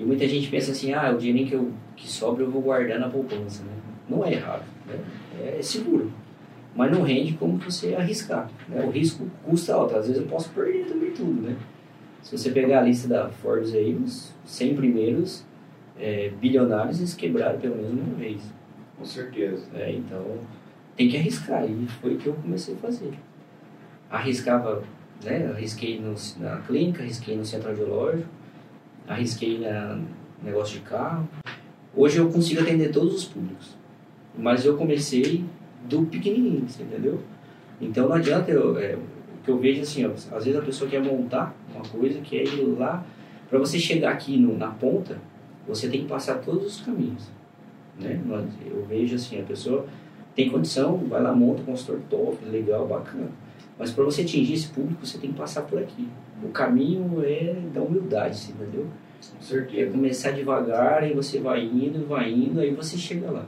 E muita gente pensa assim, ah, o dinheiro que, eu, que sobra eu vou guardar na poupança, né? Não é errado, né? é seguro. Mas não rende como você arriscar. Né? O risco custa alto, às vezes eu posso perder também tudo, né? Se você pegar a lista da Forbes aí, os 100 primeiros é, bilionários eles quebraram pelo menos uma vez. Com certeza. É, então tem que arriscar e foi o que eu comecei a fazer. Arriscava, né? Arrisquei no, na clínica, arrisquei no centro audiológico, arrisquei na negócio de carro. Hoje eu consigo atender todos os públicos, mas eu comecei do pequenininho, entendeu? Então não adianta eu, é, o que eu vejo assim, ó, às vezes a pessoa quer montar uma coisa, quer ir lá, para você chegar aqui no, na ponta, você tem que passar todos os caminhos, né? Eu vejo assim, a pessoa tem condição, vai lá, monta um consultor top, legal, bacana. Mas para você atingir esse público, você tem que passar por aqui. O caminho é da humildade, entendeu? Com certeza. É começar devagar e você vai indo, vai indo, aí você chega lá.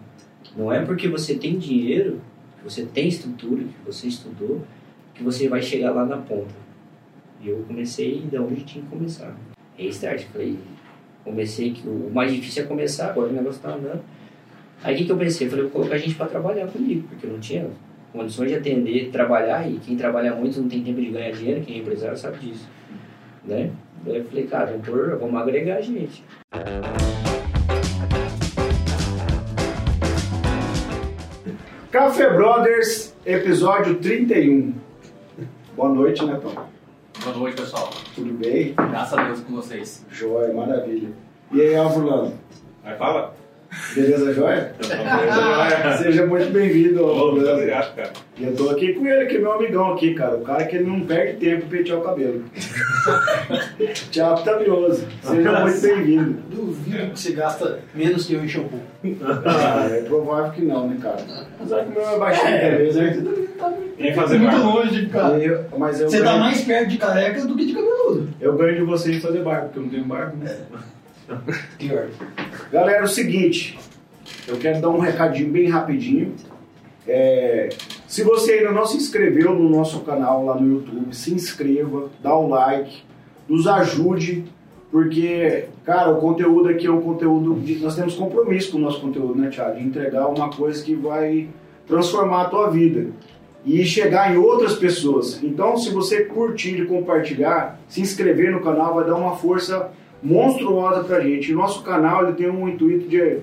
Não é porque você tem dinheiro, que você tem estrutura, que você estudou, que você vai chegar lá na ponta. E eu comecei da onde tinha que começar. Restart, falei, comecei que o mais difícil é começar, agora o negócio tá andando. Aí o que, que eu pensei? Eu falei, vou colocar a gente para trabalhar comigo, porque eu não tinha condições de atender, trabalhar, e quem trabalha muito não tem tempo de ganhar dinheiro, quem é empresário sabe disso. Né? Daí eu falei, cara, vamos, pôr, vamos agregar a gente. Café Brothers, episódio 31. Boa noite, Netão. Boa noite, pessoal. Tudo bem? Graças a Deus com vocês. Joia, maravilha. E aí, Álvaro Lando? Vai, fala. Beleza, joia? Seja muito bem-vindo. Obrigado, cara. E eu tô aqui com ele, que é meu amigão aqui, cara. O cara que ele não perde tempo pra pentear o cabelo. Tiago Tabioso. Seja muito bem-vindo. Duvido que você gasta menos que eu em shampoo. Ah, é provável que não, né, cara? Apesar que o meu é baixinho também, né? Vem fazer muito barba. longe, cara. Eu- mas eu Você ganho, tá mais perto de careca do que de cabeludo. eu ganho de vocês fazer barba, porque eu não tenho barba, né? Pior. Galera, é o seguinte, eu quero dar um recadinho bem rapidinho. É, se você ainda não se inscreveu no nosso canal lá no YouTube, se inscreva, dá o like, nos ajude, porque, cara, o conteúdo aqui é um conteúdo. De, nós temos compromisso com o nosso conteúdo, né, Thiago? De entregar uma coisa que vai transformar a tua vida e chegar em outras pessoas. Então, se você curtir e compartilhar, se inscrever no canal vai dar uma força monstruosa pra gente. O nosso canal ele tem um intuito de,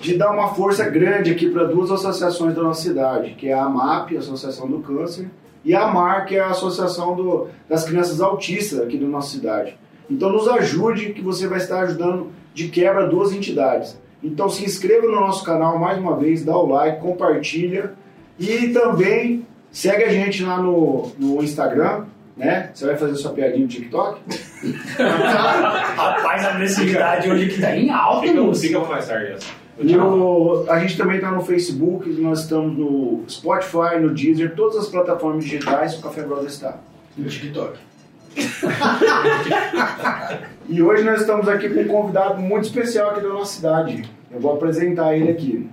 de dar uma força grande aqui para duas associações da nossa cidade, que é a AMAP, a Associação do Câncer, e a AMAR, que é a Associação do- das Crianças Autistas aqui da nossa cidade. Então nos ajude que você vai estar ajudando de quebra duas entidades. Então se inscreva no nosso canal mais uma vez, dá o like, compartilha e também segue a gente lá no, no Instagram, né? Você vai fazer sua piadinha no TikTok? Rapaz, a agressividade hoje que tá em alta, Fica, fica mais tarde essa. E o- a gente também está no Facebook, nós estamos no Spotify, no Deezer, todas as plataformas digitais o Café Brothers está. No TikTok. E hoje nós estamos aqui com um convidado muito especial aqui da nossa cidade. Eu vou apresentar ele aqui.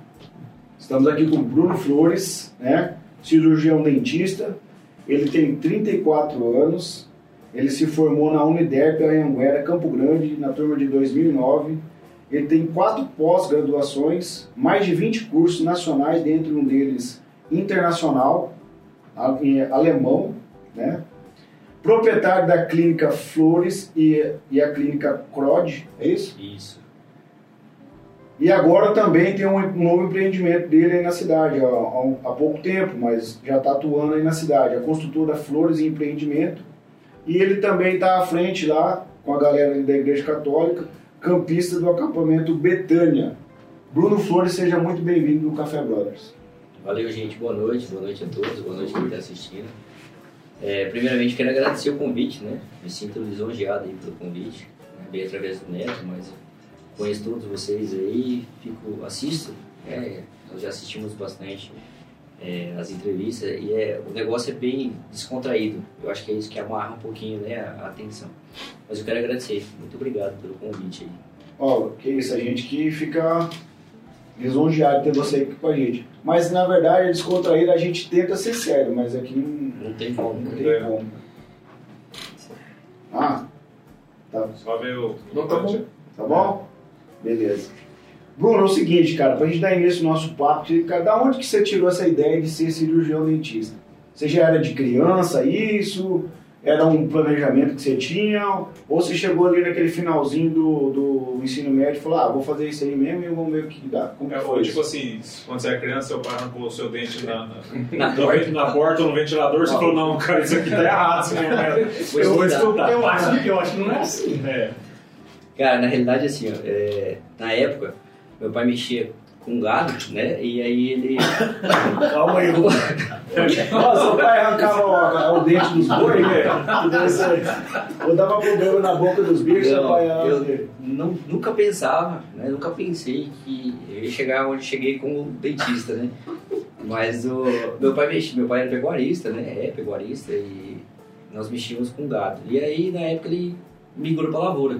Estamos aqui com o Bruno Flores, né? cirurgião dentista. Ele tem 34 anos. Ele se formou na Uniderp Anhanguera, Campo Grande, na turma de 2009. Ele tem quatro pós-graduações, mais de 20 cursos nacionais, dentre um deles internacional, alemão, né? proprietário da clínica Flores e, e a clínica Crod, é isso? Isso. E agora também tem um, novo empreendimento dele aí na cidade, há, um- há pouco tempo, mas já está atuando aí na cidade, a construtora Flores e Empreendimento. E ele também está à frente lá, com a galera da Igreja Católica, campista do acampamento Betânia. Bruno Flores, seja muito bem-vindo no Café Brothers. Valeu, gente. Boa noite. Boa noite a todos. Boa noite a quem está assistindo. É, primeiramente, quero agradecer o convite, né? Me sinto lisonjeado aí pelo convite. Né? Veio através do Neto, mas conheço todos vocês aí, fico, assisto. né? nós já assistimos bastante é, as entrevistas e é, o negócio é bem descontraído. Eu acho que é isso que amarra um pouquinho né, a, a atenção. Mas eu quero agradecer. Muito obrigado pelo convite aí. Ó, que isso, a gente que fica lisonjeado de ter você aqui com a gente. Mas na verdade, descontraído, a gente tenta ser sério, mas aqui não, Não tem como. não né? tem como. Ah, tá. Só ver o. Não tá bom. Tá bom? Beleza. Bruno, é o seguinte, cara, pra gente dar início no nosso papo, que- cara, da onde que você tirou essa ideia de ser cirurgião dentista? Você já era de criança isso? Era um planejamento que você tinha? Ou você chegou ali naquele finalzinho do, do ensino médio e falou, ah, vou fazer isso aí mesmo e vamos ver o que dá? Como que É, foi ou, tipo isso? assim, quando você é criança, seu pai arrancou o seu dente na, na, Na no porta. na porta ou no ventilador, você falou, não, cara, isso aqui tá errado, isso não é. Eu vou estudar. Eu acho, que- eu acho que não é assim. É. Cara, na realidade, assim, ó, é, na época, meu pai mexia com gado, né? E aí ele. Calma aí, Bruno. Nossa, seu pai arrancava o, o dente dos boi, velho. Ou dava problema na boca dos bichos, Não, pai eu não, nunca pensava, né? Nunca pensei que eu ia chegar onde cheguei como dentista, né? Mas o meu pai mexia, meu pai era pecuarista, né? É pecuarista e nós mexíamos com gado. E aí na época ele migrou para lavoura.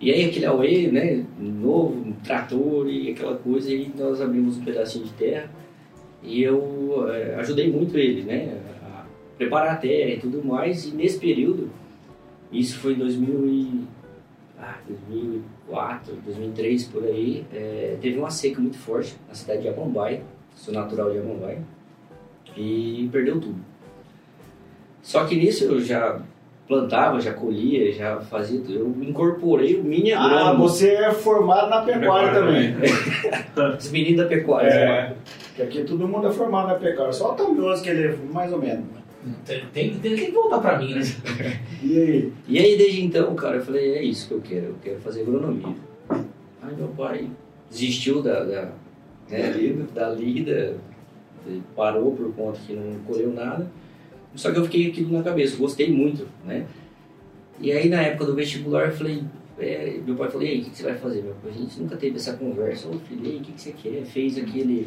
E aí aquele auê, né? Novo, um trator e aquela coisa, e nós abrimos um pedacinho de terra e eu eh, ajudei muito ele, né? A preparar a terra e tudo mais. E nesse período isso foi em 2000 e, ah, 2004, 2003, por aí. é, teve uma seca muito forte na cidade de Amambai, sou natural de Amambai, e perdeu tudo. Só que nisso eu já plantava, já colhia, já fazia tudo. Eu incorporei o mini Ah, agrônomo, você é formado na pecuária também. os meninos da pecuária. É. Que aqui todo mundo é formado na pecuária. Só o Tamioso que ele é mais ou menos. Tem, tem, tem, tem que voltar pra mim, né? E aí? E aí, desde então, cara, eu falei, é isso que eu quero, eu quero fazer agronomia. Aí meu pai desistiu da, da, né, Da lida. parou por conta que não colheu nada. Só que eu fiquei aquilo na cabeça, gostei muito, né? E aí, na época do vestibular, eu falei, é, meu pai falou, e aí, o que, que você vai fazer? Meu pai, a gente nunca teve essa conversa. Eu falei, e aí, o que, que você quer? Fez aquele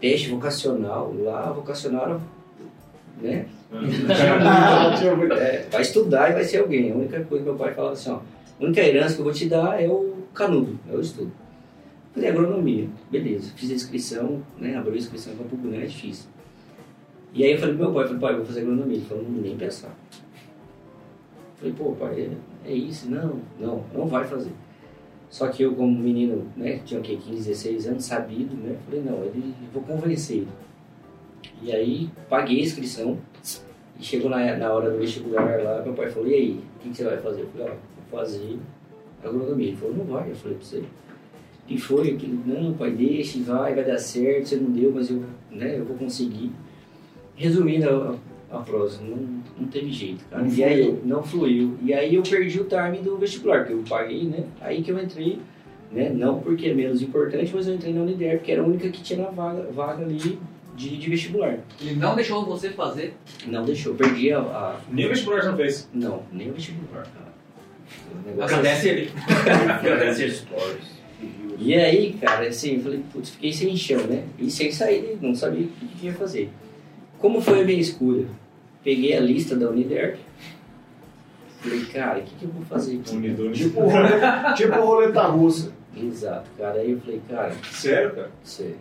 teste vocacional lá, vocacional, né? Ah. É, vai estudar e vai ser alguém. A única coisa que meu pai falava assim, ó, a única herança que eu vou te dar é o canudo, é o estudo. Falei, agronomia, beleza. Fiz a inscrição, né, abri a inscrição em Campo Grande, fiz. E aí eu falei pro meu pai, falei, pai, eu vou fazer agronomia. Ele falou, nem pensar. Falei, pô, pai, é, é isso? Não, não, não vai fazer. Só que eu, como menino, né, tinha o quê, 15, 16 anos, sabido, né, falei, não, ele, vou convencer ele. E aí, paguei a inscrição, e chegou na, na hora do vestibular lá, meu pai falou, e aí, o que, que você vai fazer? Eu falei, ó, vou fazer agronomia. Ele falou, não vai. Eu falei pra você. E foi aquilo, não, pai, deixa, vai, vai dar certo, você não deu, mas eu, né, eu vou conseguir. Resumindo a, a prosa, não, não teve jeito, cara. Não e aí, fluiu. não fluiu. E aí eu perdi o time do vestibular, que eu paguei, né? Aí que eu entrei, né? Não porque é menos importante, mas eu entrei na Unider, porque era a única que tinha na vaga, vaga ali de, de vestibular. Ele não deixou você fazer. Não deixou, perdi a, a Nem o vestibular já não fez. não, nem o vestibular, cara. Agradece ele. Agradece ele. E aí, cara, assim, eu falei, putz, fiquei sem chão, né? E sem sair, não sabia o que que ia fazer. Como foi a minha escolha? Peguei a lista da Uniderp. Falei, cara, o que, que eu vou fazer aqui? Unidor. Tipo, roleta, tipo roleta russa. Exato, cara. Aí eu falei, cara, Sério, cara? sério.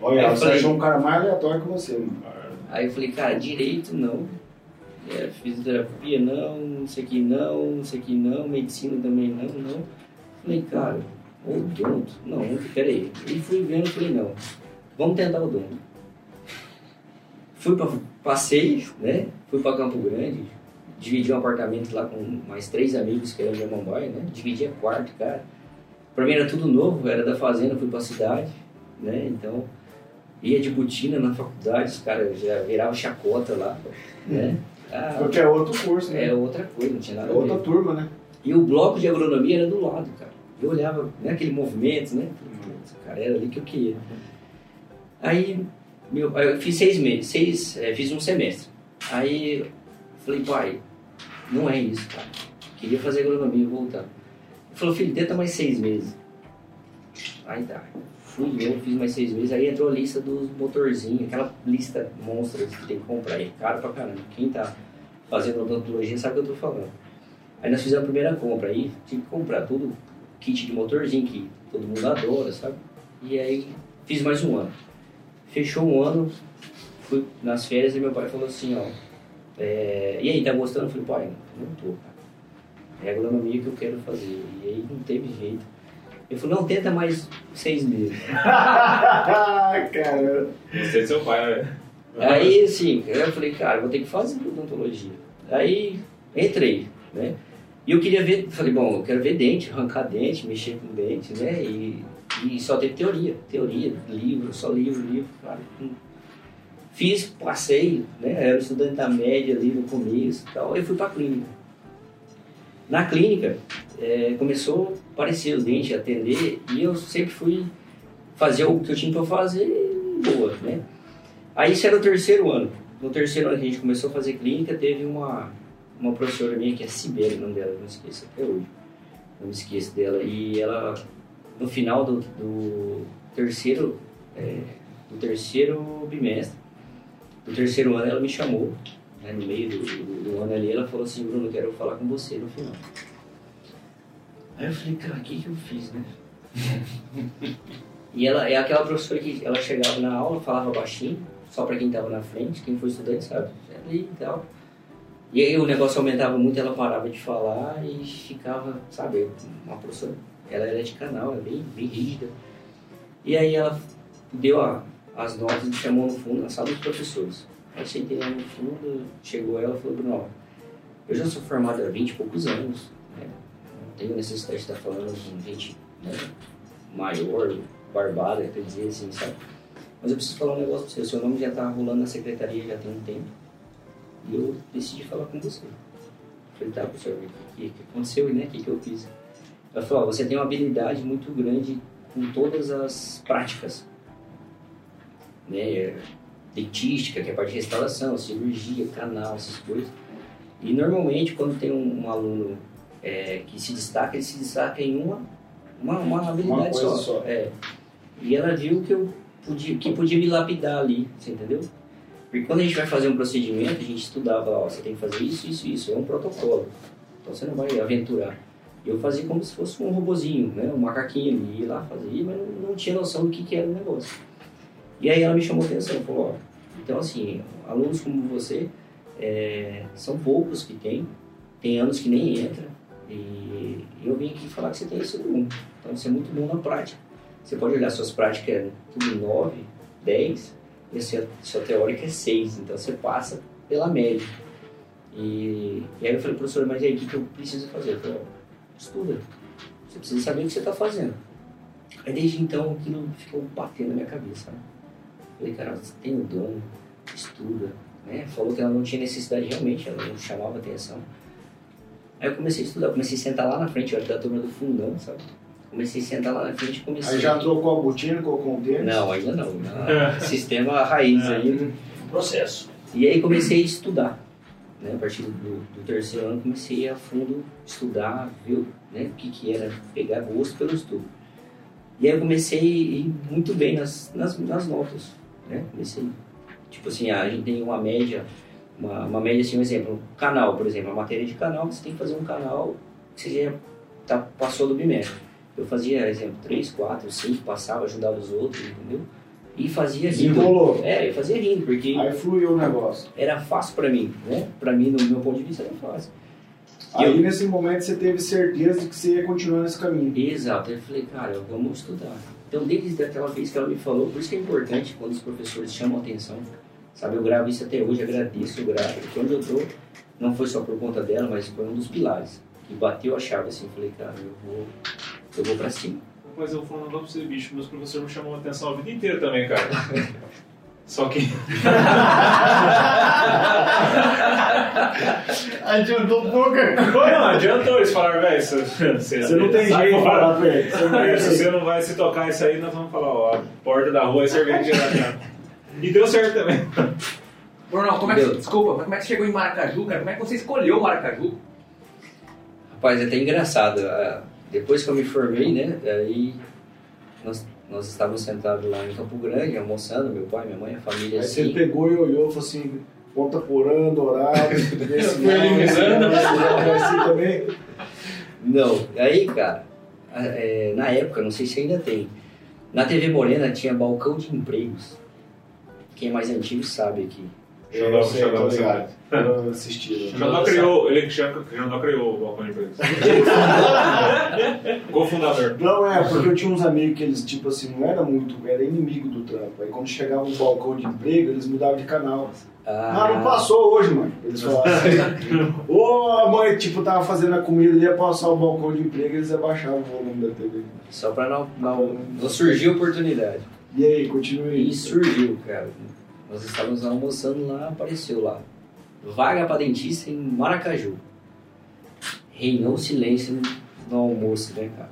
Olha, eu você falei- achou um cara mais aleatório que você, mano. Aí eu falei, cara, direito não. É, fisioterapia não, não sei que não, não sei que não, medicina também não, não. Falei, cara, odonto? Não, peraí. E fui vendo, falei, não, vamos tentar o odonto. Fui pra, passei, né? Fui pra Campo Grande, dividi um apartamento lá com mais três amigos que eram de Amambai, né? Dividi a quarto, cara. Pra mim era tudo novo, era da fazenda, fui pra cidade, né? Então, ia de botina na faculdade, os caras já viravam chacota lá, né? Ah, Porque é outro curso, né? é outra coisa, não tinha É nada a outra turma, né? E o bloco de agronomia era do lado, cara. Eu olhava, né, aquele movimento, né? Putz, cara, era ali que eu queria. Aí, meu, eu fiz seis meses, seis, é, fiz um semestre. Aí, falei, pai, não é isso, cara. Queria fazer agronomia e voltar. Ele falou, filho, tenta mais seis meses. Aí tá. Fui eu, fiz mais seis meses. Aí entrou a lista dos motorzinhos, aquela lista monstra que tem que comprar. É caro pra caramba. Quem tá fazendo odontologia sabe o que eu tô falando. Aí nós fizemos a primeira compra. Aí tive que comprar tudo, kit de motorzinho que todo mundo adora, sabe? E aí fiz mais um ano. Fechou um ano, fui nas férias e meu pai falou assim, ó. é, e aí, tá gostando? Eu falei, pai, não tô, cara. é agronomia que eu quero fazer. E aí não teve jeito. Ele falou, não, tenta mais seis meses. Cara, Gostei do seu pai, velho. Aí, assim, eu falei, cara, vou ter que fazer odontologia. Aí, entrei, né? E eu queria ver, falei, bom, eu quero ver dente, arrancar dente, mexer com dente, né? E, e só teve teoria, teoria, livro, só livro, livro, cara. Fiz, passei, né? Era estudante da média ali no começo e tal. Aí fui pra clínica. Na clínica, eh, começou a aparecer os dentes, atender, e eu sempre fui fazer o que eu tinha pra fazer boa, né? Aí isso era o terceiro ano. No terceiro ano que a gente começou a fazer clínica, teve uma, uma professora minha que é Sibeli, o nome dela, eu não esqueço até hoje. Não me esqueço dela. E ela, no final do, do terceiro, é, do terceiro bimestre, do terceiro ano, ela me chamou. né, no meio do, do- do ano ali, ela falou assim, Bruno, quero falar com você no final. Aí eu falei, cara, o que, que eu fiz, né? E ela é aquela professora que ela chegava na aula, falava baixinho, só para quem estava na frente, quem foi estudante sabe, ali e tal. E aí o negócio aumentava muito, ela parava de falar e ficava, sabe, uma professora, ela era de canal, é bem, bem rígida. E aí ela deu a- as notas e chamou no fundo, na sala dos professores. Aí sentei lá no fundo, chegou ela e falou, Bruno, eu já sou formado há 20 e poucos anos, né? não tenho necessidade de estar falando com gente né, maior, barbada, quer dizer assim, sabe? Mas eu preciso falar um negócio pra você. O seu nome já tá rolando na secretaria já tem um tempo. E eu decidi falar com você. Falei, tá, professor, o que, que aconteceu, né? O que, que eu fiz? Ela falou, você tem uma habilidade muito grande com todas as práticas. Né? Dentística, que é a parte de restauração, cirurgia, canal, essas coisas. E normalmente quando tem um, um aluno é, que se destaca, ele se destaca em uma, uma, uma habilidade coisa só. só. É. E ela viu que eu podia, que podia me lapidar ali, você entendeu? Porque quando a gente vai fazer um procedimento, a gente estudava, ó, você tem que fazer isso, isso, isso, é um protocolo. Então você não vai aventurar. E eu fazia como se fosse um robozinho, né? um macaquinho ali, ia lá fazia, mas não, tinha noção do que, que era o negócio. E aí ela me chamou a atenção, falou, ó, então assim, alunos como você, é, são poucos que tem, tem anos que nem entra, e eu vim aqui falar que você tem isso no mundo. Então você é muito bom na prática. Você pode olhar suas práticas, é tudo 9, 10, e a sua, sua teórica é 6, então você passa pela média. E, e aí eu falei, professor, mas e aí o que, que eu preciso fazer? Eu falei, estuda, você precisa saber o que você está fazendo. Aí desde então aquilo ficou batendo na minha cabeça. Né? Falei, cara, você tem o dom, estuda. Né? Falou que ela não tinha necessidade realmente, ela não chamava atenção. Aí eu comecei a estudar, comecei a sentar lá na frente, eu era da turma do fundão, sabe? Comecei a sentar lá na frente e comecei. aí já trocou a botina, colocou um tênis? Não, ainda não. não. Sistema raiz ainda. Processo. E aí comecei a estudar. Né? A partir do, do terceiro ano comecei a fundo estudar, ver né? o que, que era, pegar gosto pelo estudo. E aí eu comecei muito bem nas, nas, nas notas. Né? Comecei, tipo assim, a gente tem uma média, uma, uma média assim, um exemplo, um canal, por exemplo, a matéria de canal, você tem que fazer um canal que você já tá, passou do bimestre. Eu fazia, exemplo, 3, 4, 5, passava, ajudava os outros, entendeu? E fazia rindo. Desenrolou. É, eu fazia rindo, porque Aí fluiu o negócio. era fácil pra mim, né? Pra mim, no meu ponto de vista, era fácil. E Aí eu- nesse momento você teve certeza de que você ia continuar nesse caminho. Exato. Aí eu falei, cara, vamos estudar. Então, desde aquela vez que ela me falou, por isso que é importante quando os professores chamam atenção. Sabe, eu gravo isso até hoje, agradeço, eu gravo. Porque onde eu tô, não foi só por conta dela, mas foi um dos pilares. Que bateu a chave assim, falei, cara, eu vou, eu vou pra cima. Mas eu falar um negócio pra você, bicho. Meus professores me chamam a atenção a vida inteira também, cara. Só que. Adiantou pouca Pô, não, adiantou eles falaram, velho. Você, Você não tem jeito de falar pra ele. Você não tem Aí, se jeito. você não vai se tocar isso aí, nós vamos falar, ó, a porta da rua é cerveja de. E deu certo também. Bruno, como é que, desculpa, mas como é que você chegou em Maracaju, cara? Como é que você escolheu Maracaju? Rapaz, é até engraçado. ah, Depois que eu me formei, né? Aí nós, nós estávamos sentados lá em Campo Grande, almoçando, meu pai, minha mãe, a família Aí você assim. pegou e olhou e falou assim, ponta porã, dourado, desse Foi eliminando. assim também. Não, aí, cara, é, na época, não sei se ainda tem, na TV Morena tinha balcão de empregos. Quem é mais antigo sabe aqui. Eu Xandó, sei, tô Xandó, criou, ele que chama- Xandó criou o balcão de empregos. Cofundador. Não, é, porque eu tinha uns amigos que eles, tipo assim, não era muito, era inimigo do trampo. Aí quando chegava um balcão de emprego, eles mudavam de canal. Ah, não passou hoje, mãe. Eles falavam assim. Ou a mãe, tipo, tava fazendo a comida, ia passar o balcão de emprego, eles abaixavam o volume da TV. Só pra não, não, não surgir oportunidade. E aí, continue E surgiu, cara. Nós estávamos almoçando lá, apareceu lá. Vaga para dentista em Maracaju. Reinou silêncio no, almoço, né, cara?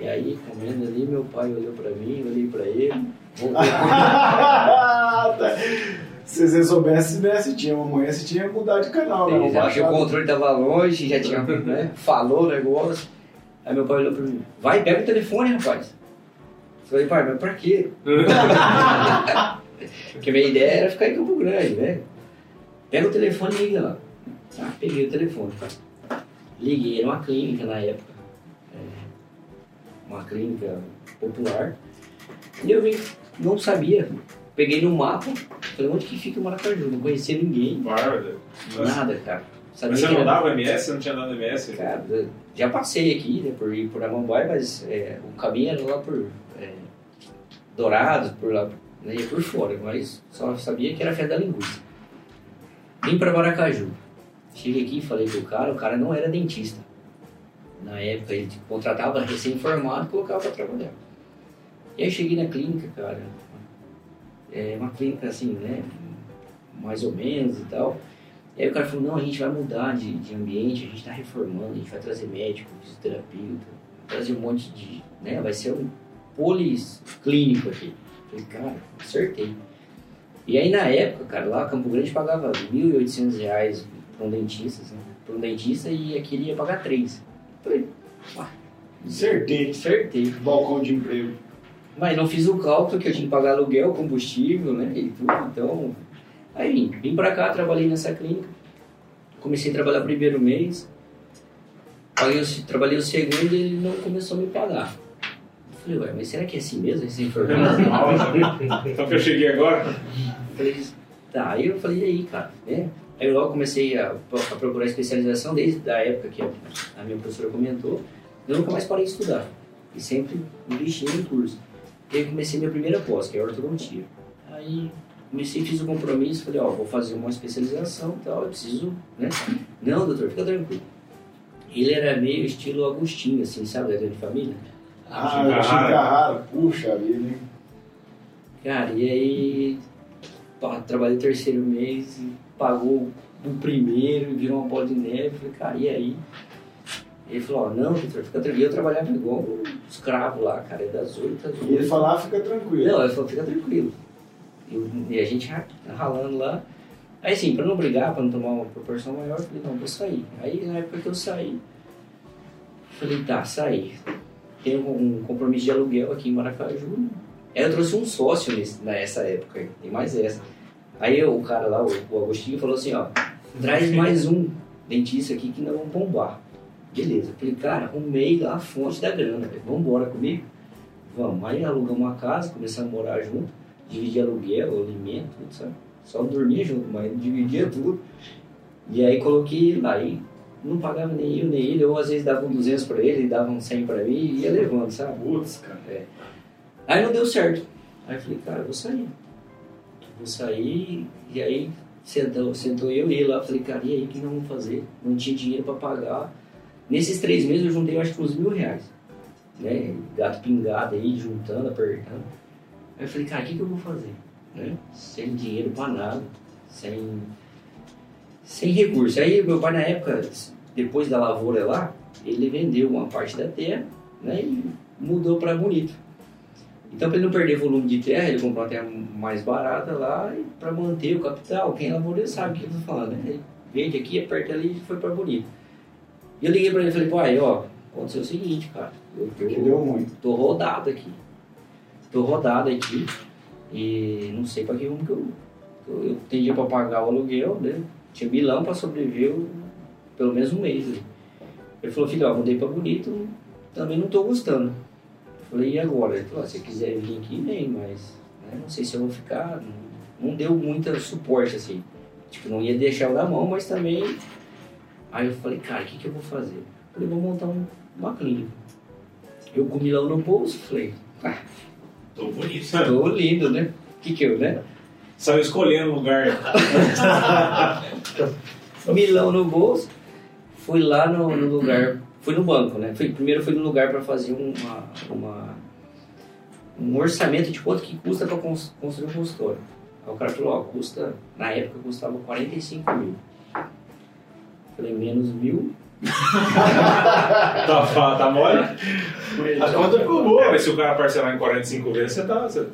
E aí, comendo ali, meu pai olhou pra mim, olhei pra ele. Voltei. Se você soubesse, né, se tinha uma manhã, se tinha que mudar de canal, né? Eu acho que o controle tava longe, já tinha, né? Falou o negócio. Aí meu pai olhou pra mim, vai, pega o telefone, rapaz. Eu falei, pai, mas pra quê? Porque minha ideia era ficar em Campo Grande, né? Pega o telefone e liga lá. Ah, peguei o telefone. Liguei, era uma clínica na época. É, uma clínica popular. E eu vim, não sabia. Peguei no mapa, falei, onde que fica o Maracaju? Não conhecia ninguém, Bárbaro. nada, cara. Sabia Mas você não dava MS? Você não tinha dado MS? Cara, já passei aqui, né, por ir por Amambai, mas é, o caminho era lá por é, Dourados, por lá, né, ia por fora, mas só sabia que era fé da linguiça. Vim para Maracaju. Cheguei aqui falei pro cara, o cara não era dentista. Na época ele tipo, contratava recém-formado e colocava para trabalhar. E aí cheguei na clínica, cara, é uma clínica assim, né, mais ou menos e tal. E aí o cara falou, não, a gente vai mudar de, de ambiente, a gente está reformando, a gente vai trazer médico, fisioterapeuta, trazer um monte de. Né, vai ser um policlínico aqui. Falei, cara, acertei. E aí na época, cara, lá Campo Grande pagava 1.800 reais para um dentista, assim, para um dentista e aqui ele ia pagar 3. Falei, uai, Acertei. acertei. Balcão de emprego. Mas não fiz o cálculo que eu tinha que pagar aluguel, combustível, né? E tudo. Então, aí vim. Vim pra cá, trabalhei nessa clínica. Comecei a trabalhar primeiro mês. Paguei trabalhei o segundo e ele não começou a me pagar. Falei, ué, mas será que é assim mesmo? Esse? Só que eu cheguei agora. falei, tá. Aí eu falei, e aí, cara? Né? Aí eu logo comecei a, a procurar especialização desde a época que a, a minha professora comentou. Eu nunca mais parei de estudar. E sempre investi em curso. E aí comecei minha primeira pós, que é ortodontia. Aí comecei, fiz o compromisso, falei, ó, vou fazer uma especialização e tal, eu preciso, né? Não, doutor, fica tranquilo. Ele era meio estilo Agostinho, assim, sabe, da grande família. Ah, Chico eu achei Carrara. Carrara. Puxa vida, hein? Cara, e aí pá, trabalhei o terceiro mês, e pagou o primeiro, e virou uma bola de neve. Falei, cara, e aí? Ele falou, ó, não, doutor, fica tranquilo. Eu trabalhava igual um escravo lá, cara, das oito às E ele oito. falar, fica tranquilo. Não, ele falou, fica tranquilo. Eu- e a gente ra- ralando lá. Aí assim, pra não brigar, pra não tomar uma proporção maior, eu falei, não, vou sair. Aí na época que eu saí, falei, tá, saí. Tenho um compromisso de aluguel aqui em Maracaju. Aí eu trouxe um sócio nesse, nessa época, tem mais essa. Aí o cara lá, o, o Agostinho, falou assim, ó, traz mais um dentista aqui que nós vamos bombar. Beleza, falei, cara, arrumei lá a fonte da grana, vamos embora comigo? Vamos. Aí alugamos uma casa, começamos a morar junto, dividir aluguel, alimento, tudo, sabe? Só dormia junto, mas dividia tudo. E aí coloquei ele lá e não pagava nem eu nem ele, ou às vezes dava um 200 pra ele, dava um 100 pra mim e ia levando, sabe? Putz, cara. Aí não deu certo. Aí eu falei, cara, eu vou sair. Vou sair, e aí sentou, sentou eu e ele lá, falei, cara, e aí o que nós vamos fazer? Não tinha dinheiro pra pagar. Nesses três meses eu juntei, eu acho que uns mil reais. Né? Gato pingado aí, juntando, apertando. Aí eu falei, cara, o que, que eu vou fazer? Né? Sem dinheiro pra nada, sem, sem recurso. Aí meu pai na época, depois da lavoura lá, ele vendeu uma parte da terra né? e mudou pra Bonito. Então, para ele não perder volume de terra, ele comprou uma terra mais barata lá e para manter o capital. Quem lavoureiro sabe o que eu estou falando, né? Ele vende aqui, aperta ali e foi para Bonito. E eu liguei para ele e falei, pai, ó, aconteceu o seguinte, cara. Eu tô, Que deu ruim. tô rodado aqui. Tô rodado aqui e não sei para que rumo que eu. Eu, eu tenho dinheiro para pagar o aluguel, né? Tinha milão para sobreviver o- pelo menos um mês. né? Ele falou, filho, ó, mudei para Bonito, também não tô gostando. Eu falei, e agora? Ele falou, "Ah, se você quiser vir aqui, vem, mas né, não sei se eu vou ficar. não- não deu muito suporte, assim. Tipo, não ia deixar eu na mão, mas também... Aí eu falei, cara, o que, que eu vou fazer? Falei, vou montar um- uma clínica. Eu com o milão no bolso, falei, ah, Tô bonito. tô lindo, né? O que que eu, né? Saiu escolhendo o lugar. milão no bolso, fui lá no, no lugar, fui no banco, né? Fui, primeiro fui no lugar para fazer uma, uma- um orçamento de quanto que custa para construir um consultório. Aí o cara falou, ó, custa, na época custava 45 mil. Falei, menos mil. Tá, tá mole? A conta ficou É, boa. mas se o cara parcelar em 45 vezes, você tá. Você,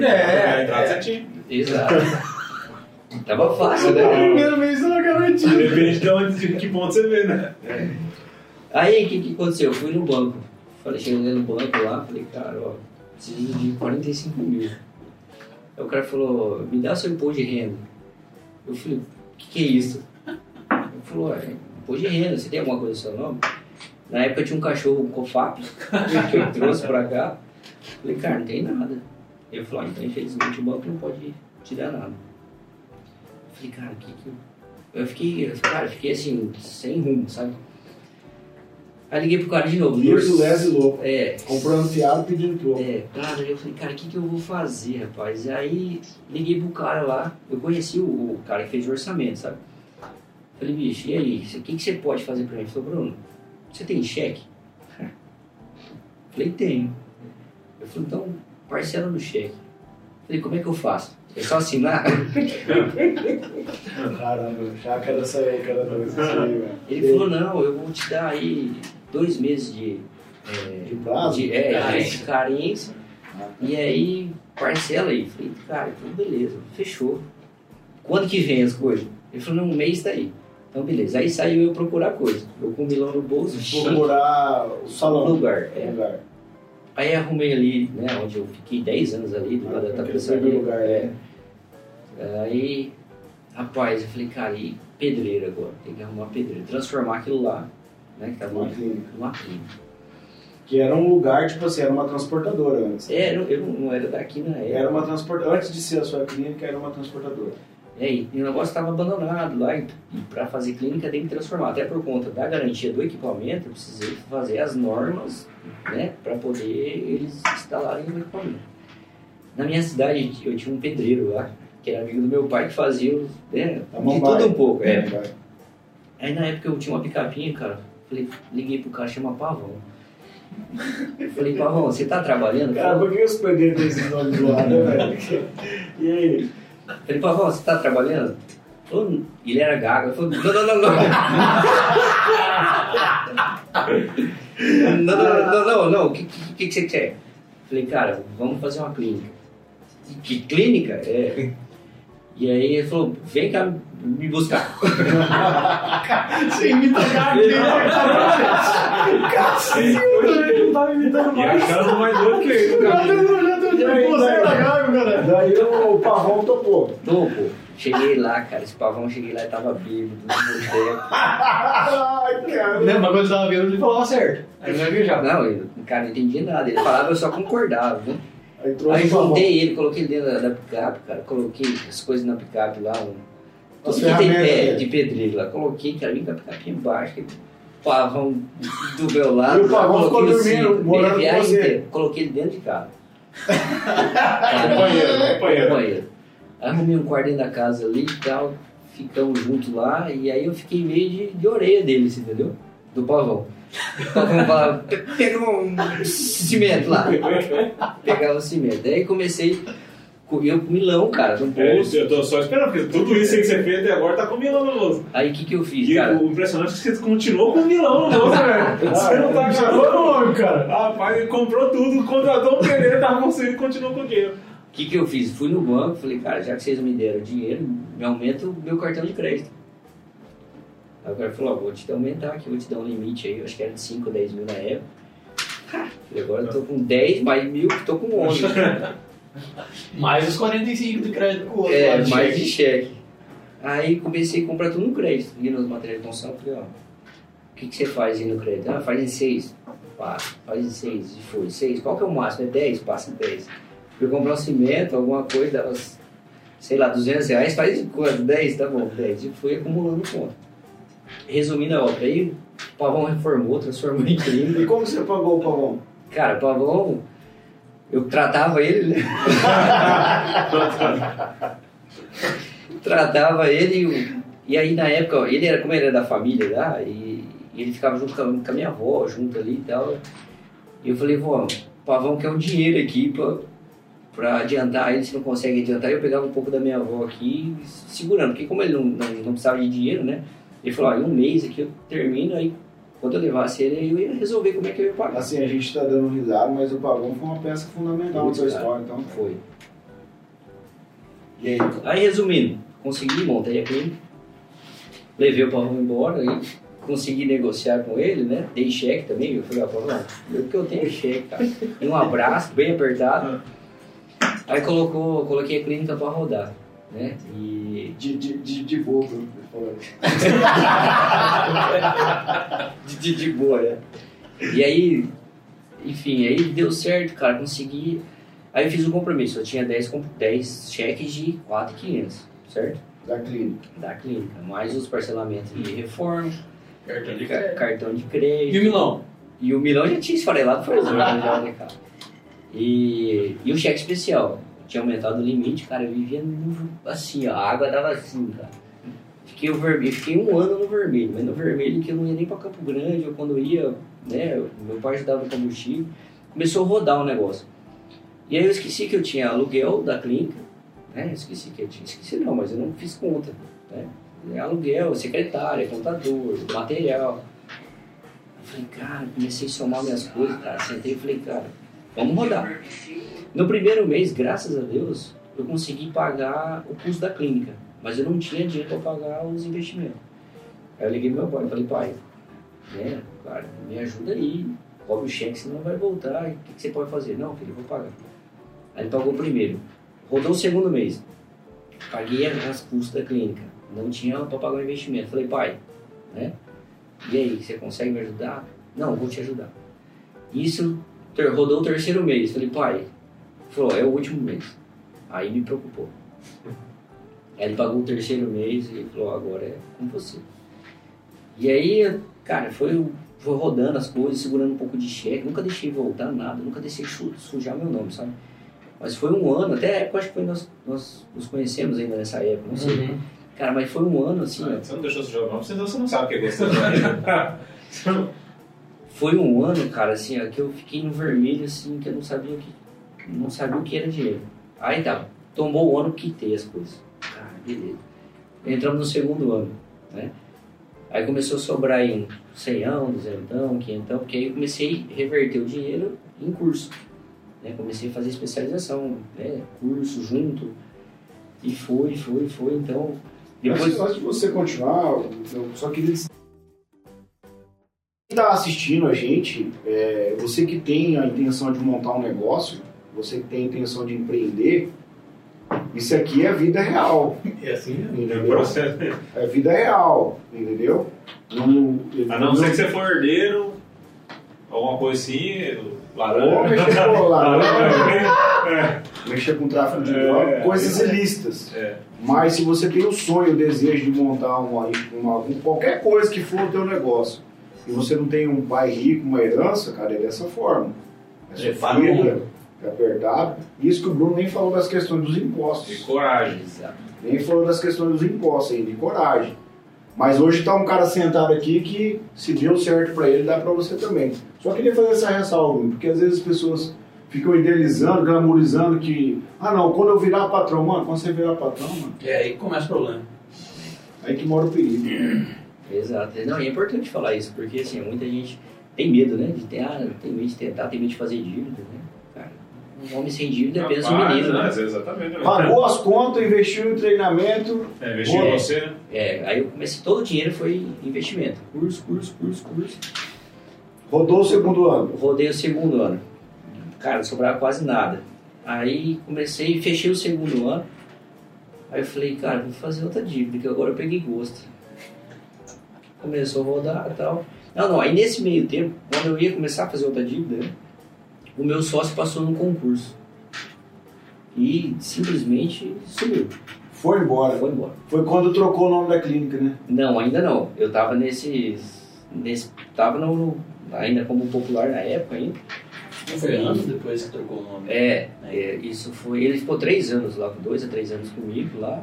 É, a entrada é. você tinha. Exato. Tava fácil, O né? primeiro mês não garantido. Depende de, onde, de que ponto você vê, né? Aí o que, que aconteceu? Eu fui no banco. Falei, cheguei no banco lá, falei, cara, ó, preciso de 45 mil. Aí o cara falou, me dá seu imposto de renda. Eu falei, o que, que é isso? Ele falou, é, imposto de renda, você tem alguma coisa no seu nome? Na época tinha um cachorro, um cofap, que eu trouxe pra cá. Falei, cara, não tem nada. Ele falou, ah, então infelizmente o banco não pode te dar nada. Falei, cara, o que que... eu-" Eu fiquei, cara, fiquei assim, sem rumo, sabe? Aí liguei pro cara de novo. Nors- lese e louco. É, Comprando fiado, pedindo troco. é, cara, eu falei, cara, o que, que eu vou fazer, rapaz? E aí liguei pro cara lá, eu conheci o, o cara que fez o orçamento, sabe? Falei, bicho, e aí, o que, que você pode fazer pra mim? Ele falou, Bruno, você tem cheque? Falei, tenho. Eu falei, então parcela no cheque. Falei, como é que eu faço? É só assinar? Caramba, cara dois. isso aí, velho. Ele falou, não, eu vou te dar aí dois meses de, é, De prazo? de, é, Carência. de carência. E aí, parcela aí. Falei, cara, então beleza, fechou. Quando que vem as coisas? Ele falou, não, um mês tá aí. Então beleza. Aí saiu eu procurar coisa. Eu com o milão no bolso, Procurar o salão. lugar. é. Lugar. Aí arrumei ali, né, onde eu fiquei 10 anos ali, do lado da Aquele tapeçaria. lugar, é. Aí, rapaz, eu falei, cara, e pedreiro agora? Tem que arrumar pedreiro. Transformar aquilo lá, né, que tava Uma clínica. numa clínica. Que era um lugar, tipo assim, era uma transportadora antes. É, eu, eu não era daqui na época. Era uma transportadora. Antes de ser a sua clínica, era uma transportadora. É, e o negócio estava abandonado lá, e, e para fazer clínica tem que transformar. Até por conta da garantia do equipamento, eu precisei fazer as normas, né, para poder eles instalarem o equipamento. Na minha cidade, eu tinha um pedreiro lá, que era amigo do meu pai, que fazia né, Tá de tudo um pouco. É. Aí na época eu tinha uma picapinha, cara, falei, liguei pro cara, chama Pavão. Eu falei, Pavão, você tá trabalhando? Cara, por que pedreiros têm esse nome do lado, né, velho? E aí? Falei, Pavão, você tá trabalhando? Falou, ele era gago. Ele falou, não, não, não, não. Não, não, não, não, não, não. O que, que, que você quer? Falei, cara, vamos fazer uma clínica. Que clínica? É. E aí ele falou, vem cá me buscar. Você imita a cara dele, Cacilda, tá imitando E achando mais doido que ele. Daí? cara. O pavão topou. Tô, pô. Cheguei lá, cara, esse pavão, cheguei lá e tava bêbado. Ai, cara. Não, mas quando tava vendo, ele falava certo. Aí não vai viajar. Não, eu, cara, não entendia nada. Ele falava, eu só concordava, né? Aí trouxe Aí o juntei ele, coloquei ele dentro da, da picape, cara. Coloquei as coisas na picape lá, um, tudo que tem pé dele. de pedreiro lá. Coloquei, cara, vim com a picape embaixo, que pavão do meu lado. E o pavão lá, ficou coloquei o dormindo, cinto, morando com você. inteira. Coloquei ele dentro de casa. Companheiro, companheiro. Companheiro. Arrumei um quarto dentro da casa ali e tal, ficamos juntos lá, e aí eu fiquei meio de, de orelha deles, entendeu? Do pavão. O pavão falava, "Pe- pega um cimento lá. Pegava o cimento. Aí comecei, com- eu com milão, cara, no É, eu tô só esperando, porque tudo isso aí que você fez até agora tá com milão no bolso. Aí o que, que eu fiz, E cara? o impressionante é que você continuou com milão no bolso, velho. Você não tá acabando. o nome, cara. Rapaz, ele comprou tudo, contratou um pedreiro, tava conseguindo e continuou com o dinheiro. O que, que eu fiz? Fui no banco, falei, cara, já que vocês me deram dinheiro, me aumenta o meu cartão de crédito. Aí o cara falou, ó, vou te aumentar aqui, vou te dar um limite aí, eu acho que era de 5, 10 mil na época. Falei, agora eu tô com 10 mais mil, tô com 11. Mais os 45 de crédito com o outro. é, mais cheque. de cheque. Aí comecei a comprar tudo no crédito. E nos materiais de construção, falei, ó, o que, que você faz aí no crédito? Ah, faz em 6. Passa, faz em 6. E foi, 6. Qual que é o máximo? É 10? Passa em 10. Fui comprar um cimento, alguma coisa, sei lá, 200 reais, faz quanto? 10, tá bom, 10. E fui acumulando conta. Resumindo a obra, aí o Pavão reformou, transformou em clínica. E como você pagou o pavão? Cara, o Pavão, eu tratava ele, né? tratava ele e, aí na época, ele era, como ele era da família lá, e, e ele ficava junto com a, com a minha avó, junto ali e tal. E eu falei, vó, o Pavão quer um dinheiro aqui pra, pra adiantar ele, se não consegue adiantar, eu pegava um pouco da minha avó aqui, segurando, porque como ele não, não, não precisava de dinheiro, né? Ele falou, ó, em um mês aqui eu termino, aí quando eu levasse ele, eu ia resolver como é que eu ia pagar. Assim, a gente tá dando risada, mas o pavão foi uma peça fundamental da sua história, então. Foi. E aí? Aí, resumindo, consegui, montei a clínica, levei o Pavão embora, aí consegui negociar com ele, né? Dei cheque também, eu falei, ó, Pavão, o que eu tenho é cheque, cara. E um abraço, bem apertado. Aí colocou, coloquei a clínica para rodar, né? E De, de, de, de boa? Falando. de, de, de boa, né? E aí, enfim, aí deu certo, cara, consegui. Aí eu fiz um compromisso, eu tinha 10, com- 10 cheques de 4,500, certo? Da clínica. Da clínica, mais os parcelamentos de reforma, Cartão de ca- crédito. cartão de E o crédito. Milão? E o milão já tinha esfarelado já, né, cara? E, e o cheque especial, tinha aumentado o limite, cara, eu vivia no- assim, ó, a água dava assim, cara. Fiquei, o vermelho, fiquei um ano no vermelho, mas no vermelho que eu não ia nem pra Campo Grande, ou quando ia, né, meu pai ajudava no combustível, começou a rodar o negócio. E aí eu esqueci que eu tinha aluguel da clínica, né, esqueci que eu tinha, esqueci não, mas eu não fiz conta, né, aluguel, secretária, contador, material. Eu falei, cara, comecei a somar minhas coisas, cara, sentei e falei, cara, vamos rodar. No primeiro mês, graças a Deus, eu consegui pagar o custo da clínica, mas eu não tinha dinheiro para pagar os investimentos. Aí eu liguei meu pai falei, pai, né, cara, me ajuda aí, cobre o cheque, senão vai voltar, o que, que você pode fazer? Não, filho, eu vou pagar. Aí ele pagou o primeiro, rodou o segundo mês, paguei as custas da clínica, não tinha para pagar o investimento. Falei, pai, né, e aí, você consegue me ajudar? Não, vou te ajudar. Isso rodou o terceiro mês. Falei, pai, falou, é o último mês. Aí me preocupou. Aí ele pagou o terceiro mês e falou, agora é com você. E aí, cara, foi, foi rodando as coisas, segurando um pouco de cheque. Nunca deixei voltar nada, nunca deixei su- sujar meu nome, sabe? Mas foi um ano, até a época acho que foi nós, nós nos conhecemos ainda nessa época, não sei. Uhum. Cara, mas foi um ano assim, ó, Você não deixou sujar o nome, senão você não sabe o que é gostoso. né? Não- Foi um ano, cara, assim, ó, que eu fiquei no vermelho, assim, que eu não sabia o que, não sabia o que era dinheiro. Aí tá, tombou o ano, quitei as coisas. Cara, beleza. Entramos no segundo ano, né? Aí começou a sobrar aí um ceião, duzentão, quinhentão, porque aí eu comecei a reverter o dinheiro em curso. Né? Comecei a fazer especialização, né? Curso junto. E foi, foi, foi, então... Depois... Antes, antes de você continuar, eu só queria dizer. Quem está assistindo a gente, é, você que tem a intenção de montar um negócio, você que tem a intenção de empreender, isso aqui é vida real, É assim mesmo. É entendeu? processo. É vida real, entendeu? Não, A não ser que você for herdeiro, alguma coisa assim, Ou laranja. mexer com laranja, É. mexer com tráfico de É, droga, é. coisas ilícitas. É. Mas se você tem o sonho, o desejo de montar uma, uma- um- qualquer coisa que for o teu negócio, e você não tem um pai rico, uma herança, cara, é dessa forma. É é apertado. Isso que o Bruno nem falou das questões dos De impostos. coragem. Exato. Nem falou das questões dos impostos aí, de coragem. Mas hoje tá um cara sentado aqui que, se deu certo pra ele, dá pra você também. Só queria fazer essa ressalva, Bruno, porque às vezes as pessoas ficam idealizando, glamorizando que, ah não, quando eu virar patrão, mano, quando você virar patrão, mano, É aí que começa o problema. aí que mora o perigo. Exato. Não, e é importante falar isso, porque assim, muita gente tem medo, né? De ter, ah, tem medo de tentar, tem medo de fazer dívida, né? Um homem sem dívida é apenas um Rapaz, menino, né? né? Exatamente. Pagou as contas, investiu em treinamento. É, investir É. em você, né? É, aí eu comecei, todo o dinheiro foi investimento. Curso, curso, curso, curso. Rodou o segundo ano. Rodei o segundo ano. Cara, não sobrava quase nada. Aí comecei, fechei o segundo ano. Aí eu falei, cara, vou fazer outra dívida, que agora eu peguei gosto. Começou a rodar e tal. Não, não, aí nesse meio tempo, quando eu ia começar a fazer outra dívida, né, o meu sócio passou num concurso. e simplesmente sumiu. Foi embora. Foi embora. Foi quando trocou o nome da clínica, né? Não, ainda não. Eu tava nesse. nesse tava no, ainda como popular na época ainda. Não foi anos depois que trocou o nome. É, é, isso foi. Ele ficou três anos lá, dois a três anos comigo lá.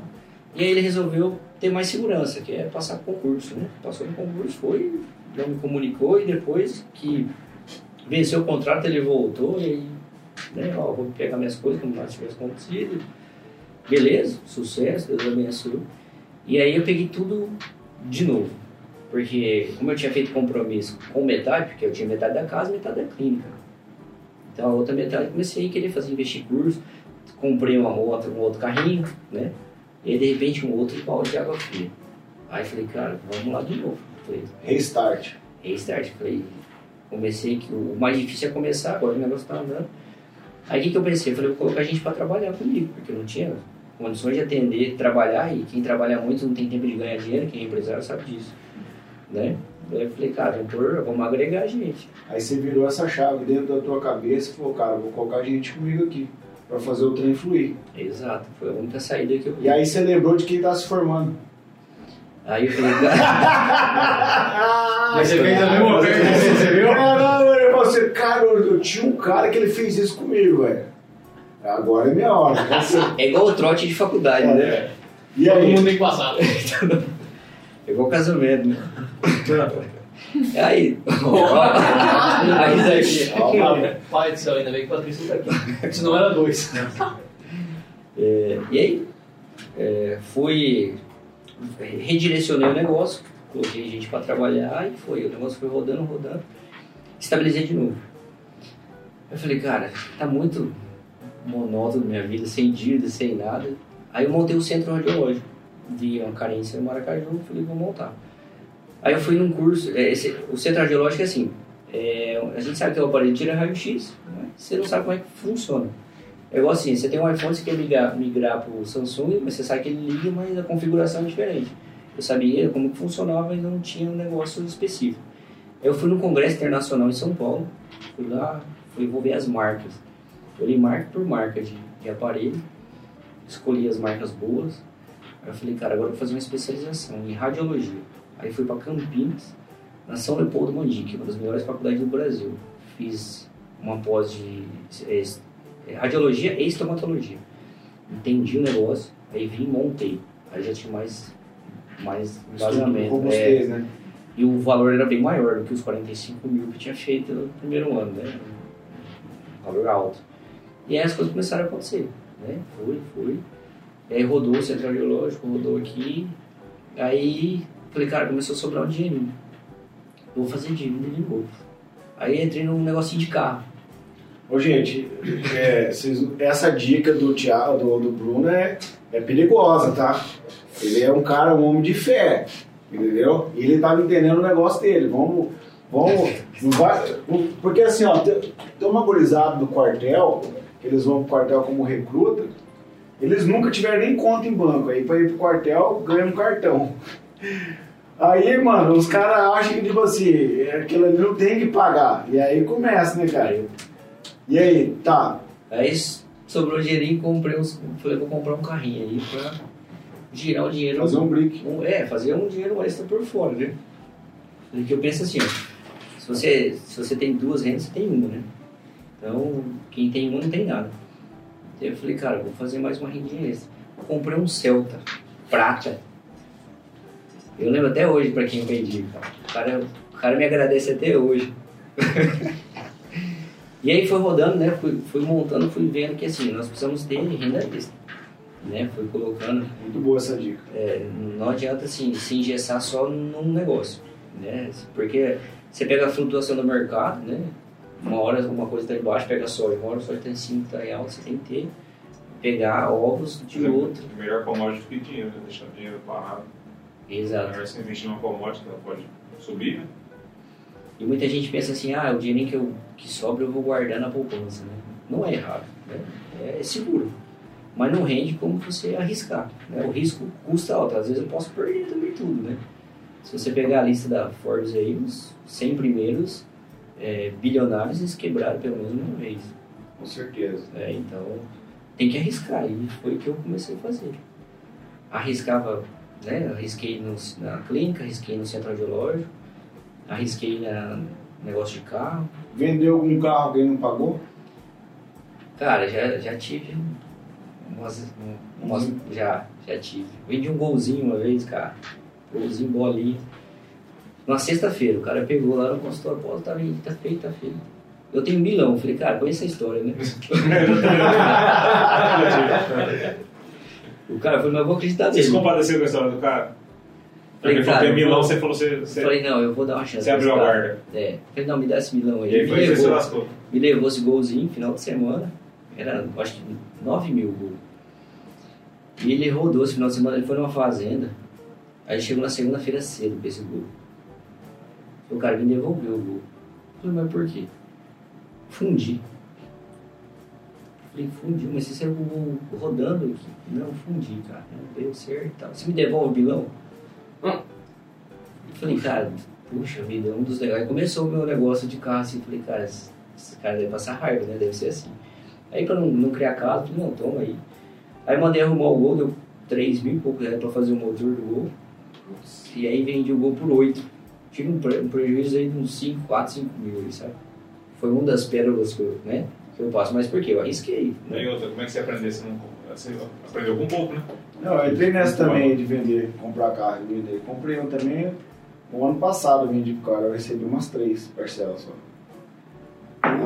E aí ele resolveu ter mais segurança, que é passar concurso, né? Passou no concurso, foi, não me comunicou e depois que venceu o contrato ele voltou e né, ó, vou pegar minhas coisas como nada tivesse acontecido. Beleza, sucesso, Deus abençoe. E aí eu peguei tudo de novo. Porque como eu tinha feito compromisso com metade, porque eu tinha metade da casa e metade da clínica. Então a outra metade eu comecei a querer fazer investir curso, comprei uma outra, um outro carrinho, né? E aí de repente um outro balde de água fria. Aí falei, cara, vamos lá de novo. Falei, Restart. restart. Falei, comecei que o mais difícil é começar, agora o negócio tá andando. Aí o que, que eu pensei? Eu falei, vou colocar gente para trabalhar comigo, porque eu não tinha condições de atender, trabalhar, e quem trabalha muito não tem tempo de ganhar dinheiro, quem é empresário sabe disso. Né? Aí eu falei, cara, vamos, agregar gente. Aí você virou essa chave dentro da tua cabeça e falou, cara, vou colocar gente comigo aqui pra fazer o trem fluir. Exato, foi a única saída que eu E aí você lembrou de quem tá se formando. Aí eu falei, Mas você fez a mesma coisa, né? você viu? Caramba, eu você, cara, eu, tinha um cara que ele fez isso comigo, velho. Agora é minha hora. é igual o trote de faculdade, né? É. E Todo aí? mundo tem que passar. É igual casamento, né? Aí, aí daqui. Ah, Pai do céu, ainda bem que o Patrício tá aqui. Senão era dois. É, e aí, é, fui, redirecionei o negócio, coloquei gente para trabalhar e foi. O negócio foi rodando, rodando. Estabilizei de novo. Eu falei, cara, tá muito monótono minha vida, sem dívida, sem nada. Aí eu montei o centro radiológico. Vi uma carência no Maracaju, falei, vou montar. Aí eu fui num curso, é, esse- o centro radiológico é assim, é, a gente sabe que é o aparelho tira raio-x, mas você não sabe como é que funciona. É igual assim, você tem um iPhone, você quer migrar, migrar pro Samsung, mas você sabe que ele liga, mas a configuração é diferente. Eu sabia como funcionava, mas não tinha um negócio específico. Eu fui num congresso internacional em São Paulo, fui lá, fui vou ver as marcas. Eu olhei marca por marca de, de aparelho, escolhi as marcas boas. Aí eu falei, cara, agora eu vou fazer uma especialização em radiologia. Aí fui para Campinas, na São Leopoldo Mandique, uma das melhores faculdades do Brasil. Fiz uma pós de é, radiologia e estomatologia. Entendi o negócio, aí vim e montei. Aí já tinha mais, mais embasamento. É, né? e o valor era bem maior do que os 45 mil que eu tinha feito no primeiro ano, né? Valor alto. E aí as coisas começaram a acontecer, né? Foi, foi. E aí rodou o centro radiológico, rodou aqui. Aí falei, cara, começou a sobrar um dinheirinho. Vou fazer dívida de novo. Aí entrei num negocinho de carro. Ô, gente, é, vocês- essa dica do, Thiago, do, do Bruno é, é perigosa, tá? Ele é um cara, um homem de fé, entendeu? E ele tava entendendo o negócio dele. Vamos, vamos, não vai, porque assim, ó, tem, tem uma gurizada do quartel, que eles vão pro quartel como recruta, eles nunca tiveram nem conta em banco. Aí pra ir pro quartel, ganha um cartão. Aí, mano, os caras acham que, tipo assim, aquilo ali não tem que pagar. E aí começa, né, cara? E aí, tá. Aí sobrou dinheirinho e comprei uns, falei, vou comprar um carrinho aí pra girar o dinheiro. Fazer um brick. Um- é, fazer um dinheiro extra por fora, né? Porque eu penso assim, ó, se você, se você tem duas rendas, você tem uma, né? Então, quem tem uma não tem nada. Então eu falei, cara, vou fazer mais uma rendinha extra. Eu comprei um Celta, prata. Eu lembro até hoje pra quem eu vendi, cara. O cara, o cara me agradece até hoje. e aí foi rodando, né? Fui, fui montando, fui vendo que assim, nós precisamos ter renda extra. Né? Fui colocando Muito boa essa dica. é, não adianta assim, se engessar só num negócio, né? Porque você pega a flutuação do mercado, né? Uma hora uma coisa está embaixo, pega soja, uma hora o soja está em cima, está em alta, você tem que ter, pegar ovos de outro. É melhor commodity que dinheiro, né? deixar dinheiro parado. Exato. melhor você investir numa commodity que ela pode subir, né? E muita gente pensa assim, ah, o dinheirinho que, eu, que sobra eu vou guardar na poupança, né? Não é errado, né? É seguro. Mas não rende como você arriscar, né? O risco custa alto, às vezes eu posso perder também tudo, né? Se você pegar a lista da Forbes aí, os 100 primeiros é, bilionários eles quebraram pelo menos uma vez. Com certeza. né? Então, tem que arriscar. E foi o que eu comecei a fazer. Arriscava, né? Arrisquei no, na clínica, arrisquei no centro audiológico, arrisquei na negócio de carro. Vendeu algum carro, alguém não pagou? Cara, já, já tive umas, umas, já, já tive. Vendi um golzinho uma vez, cara. Golzinho, bolinha. Uma sexta-feira, o cara pegou lá no consultório, pô, tá vendido, tá feito, tá feito. Eu tenho um milão, falei, cara, conhece a história, né? o cara falou, mas eu vou acreditar Você se nele. compadeceu com a história do cara? Falei, Ele falou cara, milão, você falou, você, Eu você, falei, não, eu vou dar uma chance. você abriu a guarda. É. Falei, não, me dá esse milão aí. E aí me levou, lascou. me levou esse golzinho, final de semana. Era, acho que 9 mil gol. E ele rodou esse final de semana, ele foi numa fazenda. Aí chegou na segunda-feira cedo com esse gol. O cara me devolveu o gol. Falei, mas por quê? Fundi. Falei, fundi, mas você saiu com o gol rodando aqui. Não, fundi, cara. Não deu certo e tal. Você me devolve o bilão? Eu falei, cara, puxa vida, é um dos legais. Aí começou o meu negócio de carro assim. Falei, cara, esse, cara deve passar raiva, né? Deve ser assim. Aí pra não, não criar caso, falei, não, toma aí. Aí mandei arrumar o gol, deu 3 mil e pouco reais pra fazer o motor do gol. E aí vendi o gol por 8. Tive um, pre- um prejuízo aí de uns 5, 4, 5 mil, aí, sabe? Foi uma das pérolas que eu, né, que eu passo. Mas por quê? Eu arrisquei. E aí, outra, como é que você aprendeu? Você, não, você aprendeu com pouco, né? Não, eu entrei nessa também de vender, comprar carro e vender. Comprei um também, o ano passado eu vendi pro cara, eu recebi umas três parcelas só.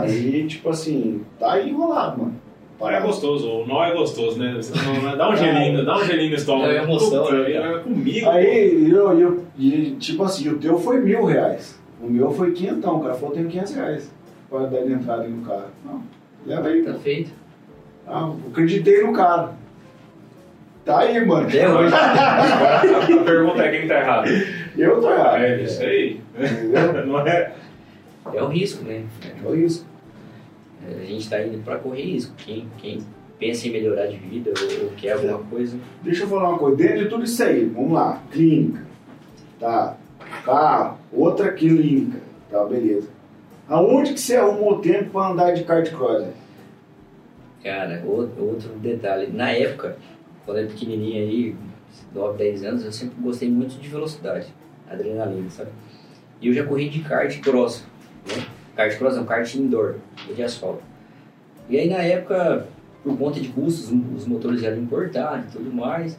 Aí, tipo assim, tá aí enrolado, mano. Nó é gostoso, o nó é gostoso, né? Não- Dá um gelinho, dá um gelinho no estômago. É emoção, Puta, né? é comigo. Aí, eu, eu, e, tipo assim, o teu foi mil reais. O meu foi quinhentão, o cara falou, tem 500 reais pra dar de entrada no carro. Não, leva aí. Tá feito. Ah, eu acreditei no cara. Tá aí, mano. Até hoje. Agora, a pergunta é quem tá errado. Eu tô errado. É isso aí. Entendeu? Não é? É o risco, né? Foi isso. É, A gente está indo para correr risco. Quem, quem pensa em melhorar de vida ou, ou quer alguma coisa, Deixa eu falar uma coisa. Dentro de tudo isso aí, vamos lá. Clínica. Tá. Carro. Outra clínica. Tá, beleza. Aonde que você arrumou tempo pra andar de kart cross? velho? cara, outro, outro detalhe. Na época, quando eu era pequenininho aí, 9, 10 anos, eu sempre gostei muito de velocidade, adrenalina, sabe? E eu já corri de kart cross, né? Kart cross não, kart indoor, de asfalto. E aí na época, por conta de custos, os motores eram importados e tudo mais.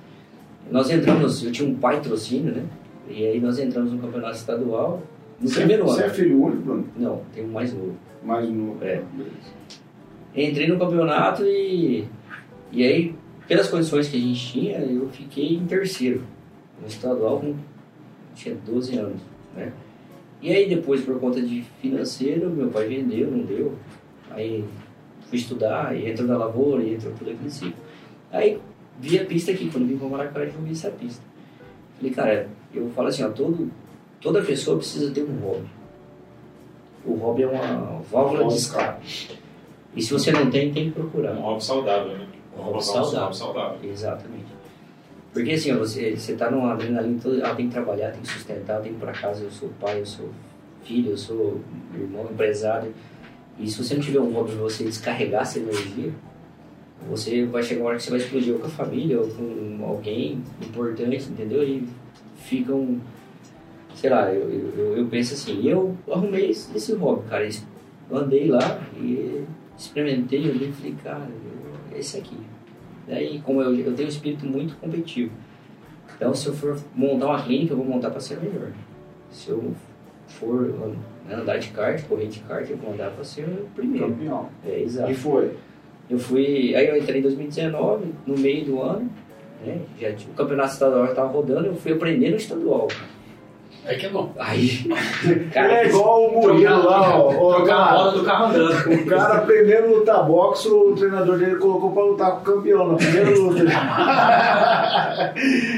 Nós entramos, eu tinha um patrocínio, né? E aí nós entramos no campeonato estadual no Você- primeiro Você é ano. filho único, Bruno? Não, tem um mais novo. Mais um novo. É. Entrei no campeonato e, e aí, pelas condições que a gente tinha, eu fiquei em terceiro no estadual com tinha 12 anos, né? E aí depois, por conta de financeiro, meu pai vendeu, não deu. Aí fui estudar, e entrou na lavoura, e entrou tudo aquele ciclo. Aí vi a pista aqui, quando vim para Maracaju, eu vi essa pista. Falei, cara, eu falo assim, ó, todo, toda pessoa precisa ter um hobby. O hobby é uma válvula de escape. E se você não tem, tem que procurar. Um hobby saudável, né? Um hobby Um saudável. hobby saudável. Exatamente. Porque assim, você, você tá numa adrenalina toda, ah, tem que trabalhar, tem que sustentar, tem que ir pra casa, eu sou pai, eu sou filho, eu sou irmão, empresário. E se você não tiver um hobby pra você descarregar essa energia, você vai chegar uma hora que você vai explodir ou com a família ou com alguém importante, entendeu? E fica um. Sei lá, eu, eu, eu- eu penso assim, eu arrumei esse, esse hobby, cara. Eu andei lá e experimentei, olhei e falei, cara, eu- esse aqui. Daí, como eu, eu tenho um espírito muito competitivo. Então, se eu for montar uma clínica, eu vou montar para ser melhor. Se eu for né, andar de kart, correr de kart, eu vou andar para ser o primeiro. Campeão. É, exato. E foi. Eu fui, aí eu entrei em 2019, no meio do ano, né? Já o campeonato estadual estava rodando, eu fui aprender no estadual. Aí que é bom. Aí, Ele cara, é igual o Murilo lá, ó. ó, Trocar a cara. roda do carro andando. O cara aprendendo a lutar boxe, o treinador dele colocou pra lutar com o campeão na primeira luta.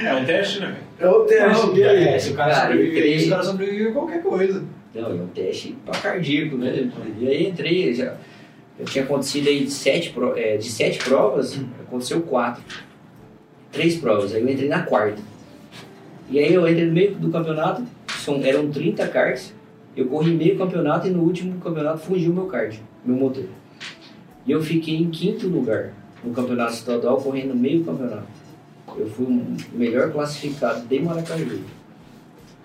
É um teste, né? É o teste Não, dele. é, se o cara Cara, sobreviver o cara sobrevive a qualquer coisa. Não, é um teste para cardíaco, né? E aí entrei, já, eu tinha acontecido aí de sete, é, de sete provas, aconteceu quatro. Três provas, aí eu entrei na quarta. E aí eu entrei no meio do campeonato, são, eram 30 karts, eu corri meio campeonato e no último campeonato fugiu meu kart, meu motor. E eu fiquei em quinto lugar. no campeonato estadual, correndo meio campeonato. Eu fui o melhor classificado de Maracaju.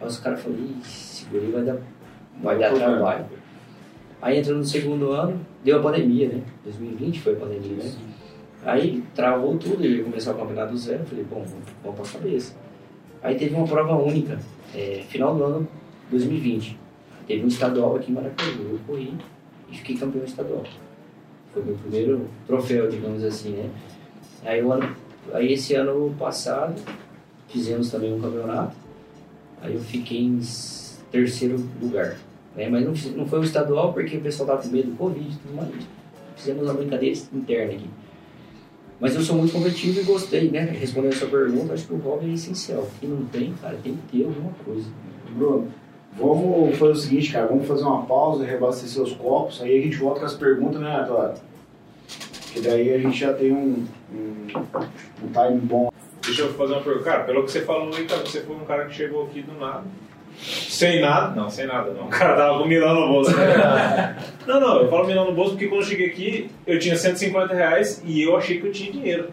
Aí os caras falaram, "Ih, esse guri vai dar, vai dar trabalho. Aí entrou no segundo ano, deu a pandemia, né? 2020 foi a pandemia, né? Aí travou tudo, eu ia começar o campeonato do zero. Falei, bom, vamos pra cabeça. Aí teve uma prova única, é, final do ano 2020. Teve um estadual aqui em Maracaju. Eu corri e fiquei campeão estadual. Foi meu primeiro troféu, digamos assim, né? Aí, o ano, aí esse ano passado fizemos também um campeonato. Aí eu fiquei em terceiro lugar. Né? Mas não, não foi o estadual porque o pessoal tava com medo do Covid e tudo mais. Fizemos uma brincadeira interna aqui. Mas eu sou muito competitivo e gostei, né? Respondendo a sua pergunta, acho que o hobby é essencial. Quem não tem, cara, tem que ter alguma coisa. Bruno, vamos fazer o seguinte, cara. Vamos fazer uma pausa, reabastecer os copos. Aí a gente volta com as perguntas, né, Antônio? Que daí a gente já tem um, um, um time bom. Deixa eu fazer uma pergunta. Cara, pelo que você falou aí, cara, você foi um cara que chegou aqui do nada. Sem nada. Não, sem nada não. O cara tava com milão no bolso. não, não, eu falo milão no bolso porque quando eu cheguei aqui, eu tinha 150 reais e eu achei que eu tinha dinheiro.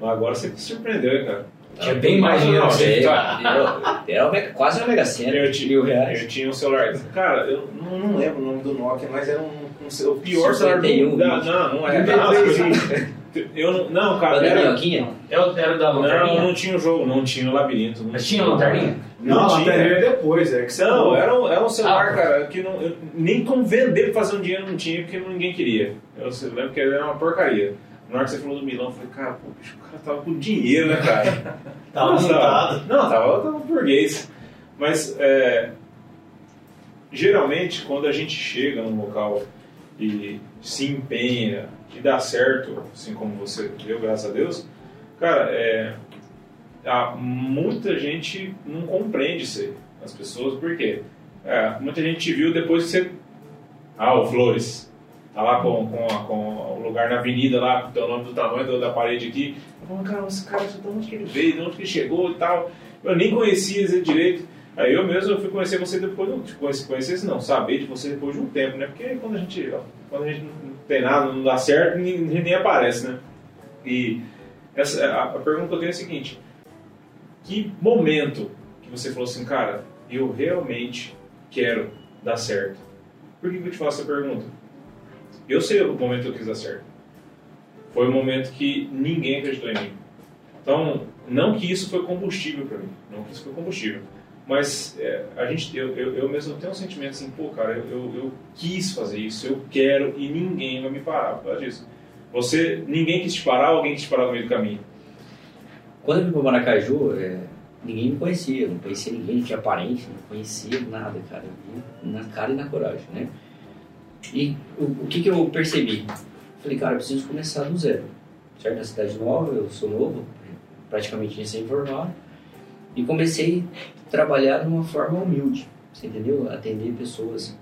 Mas agora você me surpreendeu, hein, cara. Tinha bem mais dinheiro que você. Era, era uma- quase uma mega cena, Eu tinha- mil reais. Eu tinha um celular. Cara, eu não, não lembro o nome do Nokia, mas era um, um o pior celular do 51, mundo. Não, não, não é. Não, eu não, não, cara. Era Era, Eu era da não, lanterninha. não tinha o jogo, não tinha o labirinto. não Mas tinha lanterninha? Não, a tinha. lanterninha é depois, é que você Não, era um, era um celular, Ah. cara, que não, eu- nem como vender pra fazer um dinheiro não tinha, porque ninguém queria. Eu lembro que era uma porcaria. Na hora que você falou do Milão, eu falei, cara, pô, bicho, o cara tava com dinheiro, né, cara? Tava montado. Não, tava, tava burguês. Mas, é, geralmente, quando a gente chega num local e se empenha e dá certo, assim como você deu, graças a Deus, cara, é, há muita gente não compreende isso aí, as pessoas, por quê? É, muita gente te viu depois que você... Ah, o Flores, tá lá com, com, com o lugar na avenida lá, com o nome do tamanho da parede aqui. Eu falo, cara, esse cara, de onde que ele veio, de onde que ele chegou e tal. Eu nem conhecia direito. Aí eu mesmo eu fui conhecer você depois, não conhecer, conhecer não, saber de você depois de um tempo, né? Porque quando a gente, quando a gente não tem nada, não dá certo, nem, nem aparece, né? E essa, a, a pergunta que eu tenho é a seguinte: que momento que você falou assim, cara, eu realmente quero dar certo? Por que, que eu te faço essa pergunta? Eu sei o momento que eu quis dar certo. Foi o momento que ninguém acreditou em mim. Então, não que isso foi combustível para mim, não que isso foi combustível, mas é, a gente, eu, eu, eu mesmo tenho um sentimento assim, pô, cara, eu, eu, eu quis fazer isso, eu quero e ninguém vai me parar por causa disso. Você, ninguém quis te parar, alguém quis te parar no meio do caminho. Quando eu vim para Maracaju, é, ninguém me conhecia, não conhecia ninguém, não tinha parente, não conhecia nada, cara. Na cara e na coragem, né? E o, o que, que eu percebi? Falei, cara, eu preciso começar do zero. Certo? Na cidade nova, eu sou novo, praticamente recém-formado. E comecei a trabalhar de uma forma humilde, você entendeu? Atender pessoas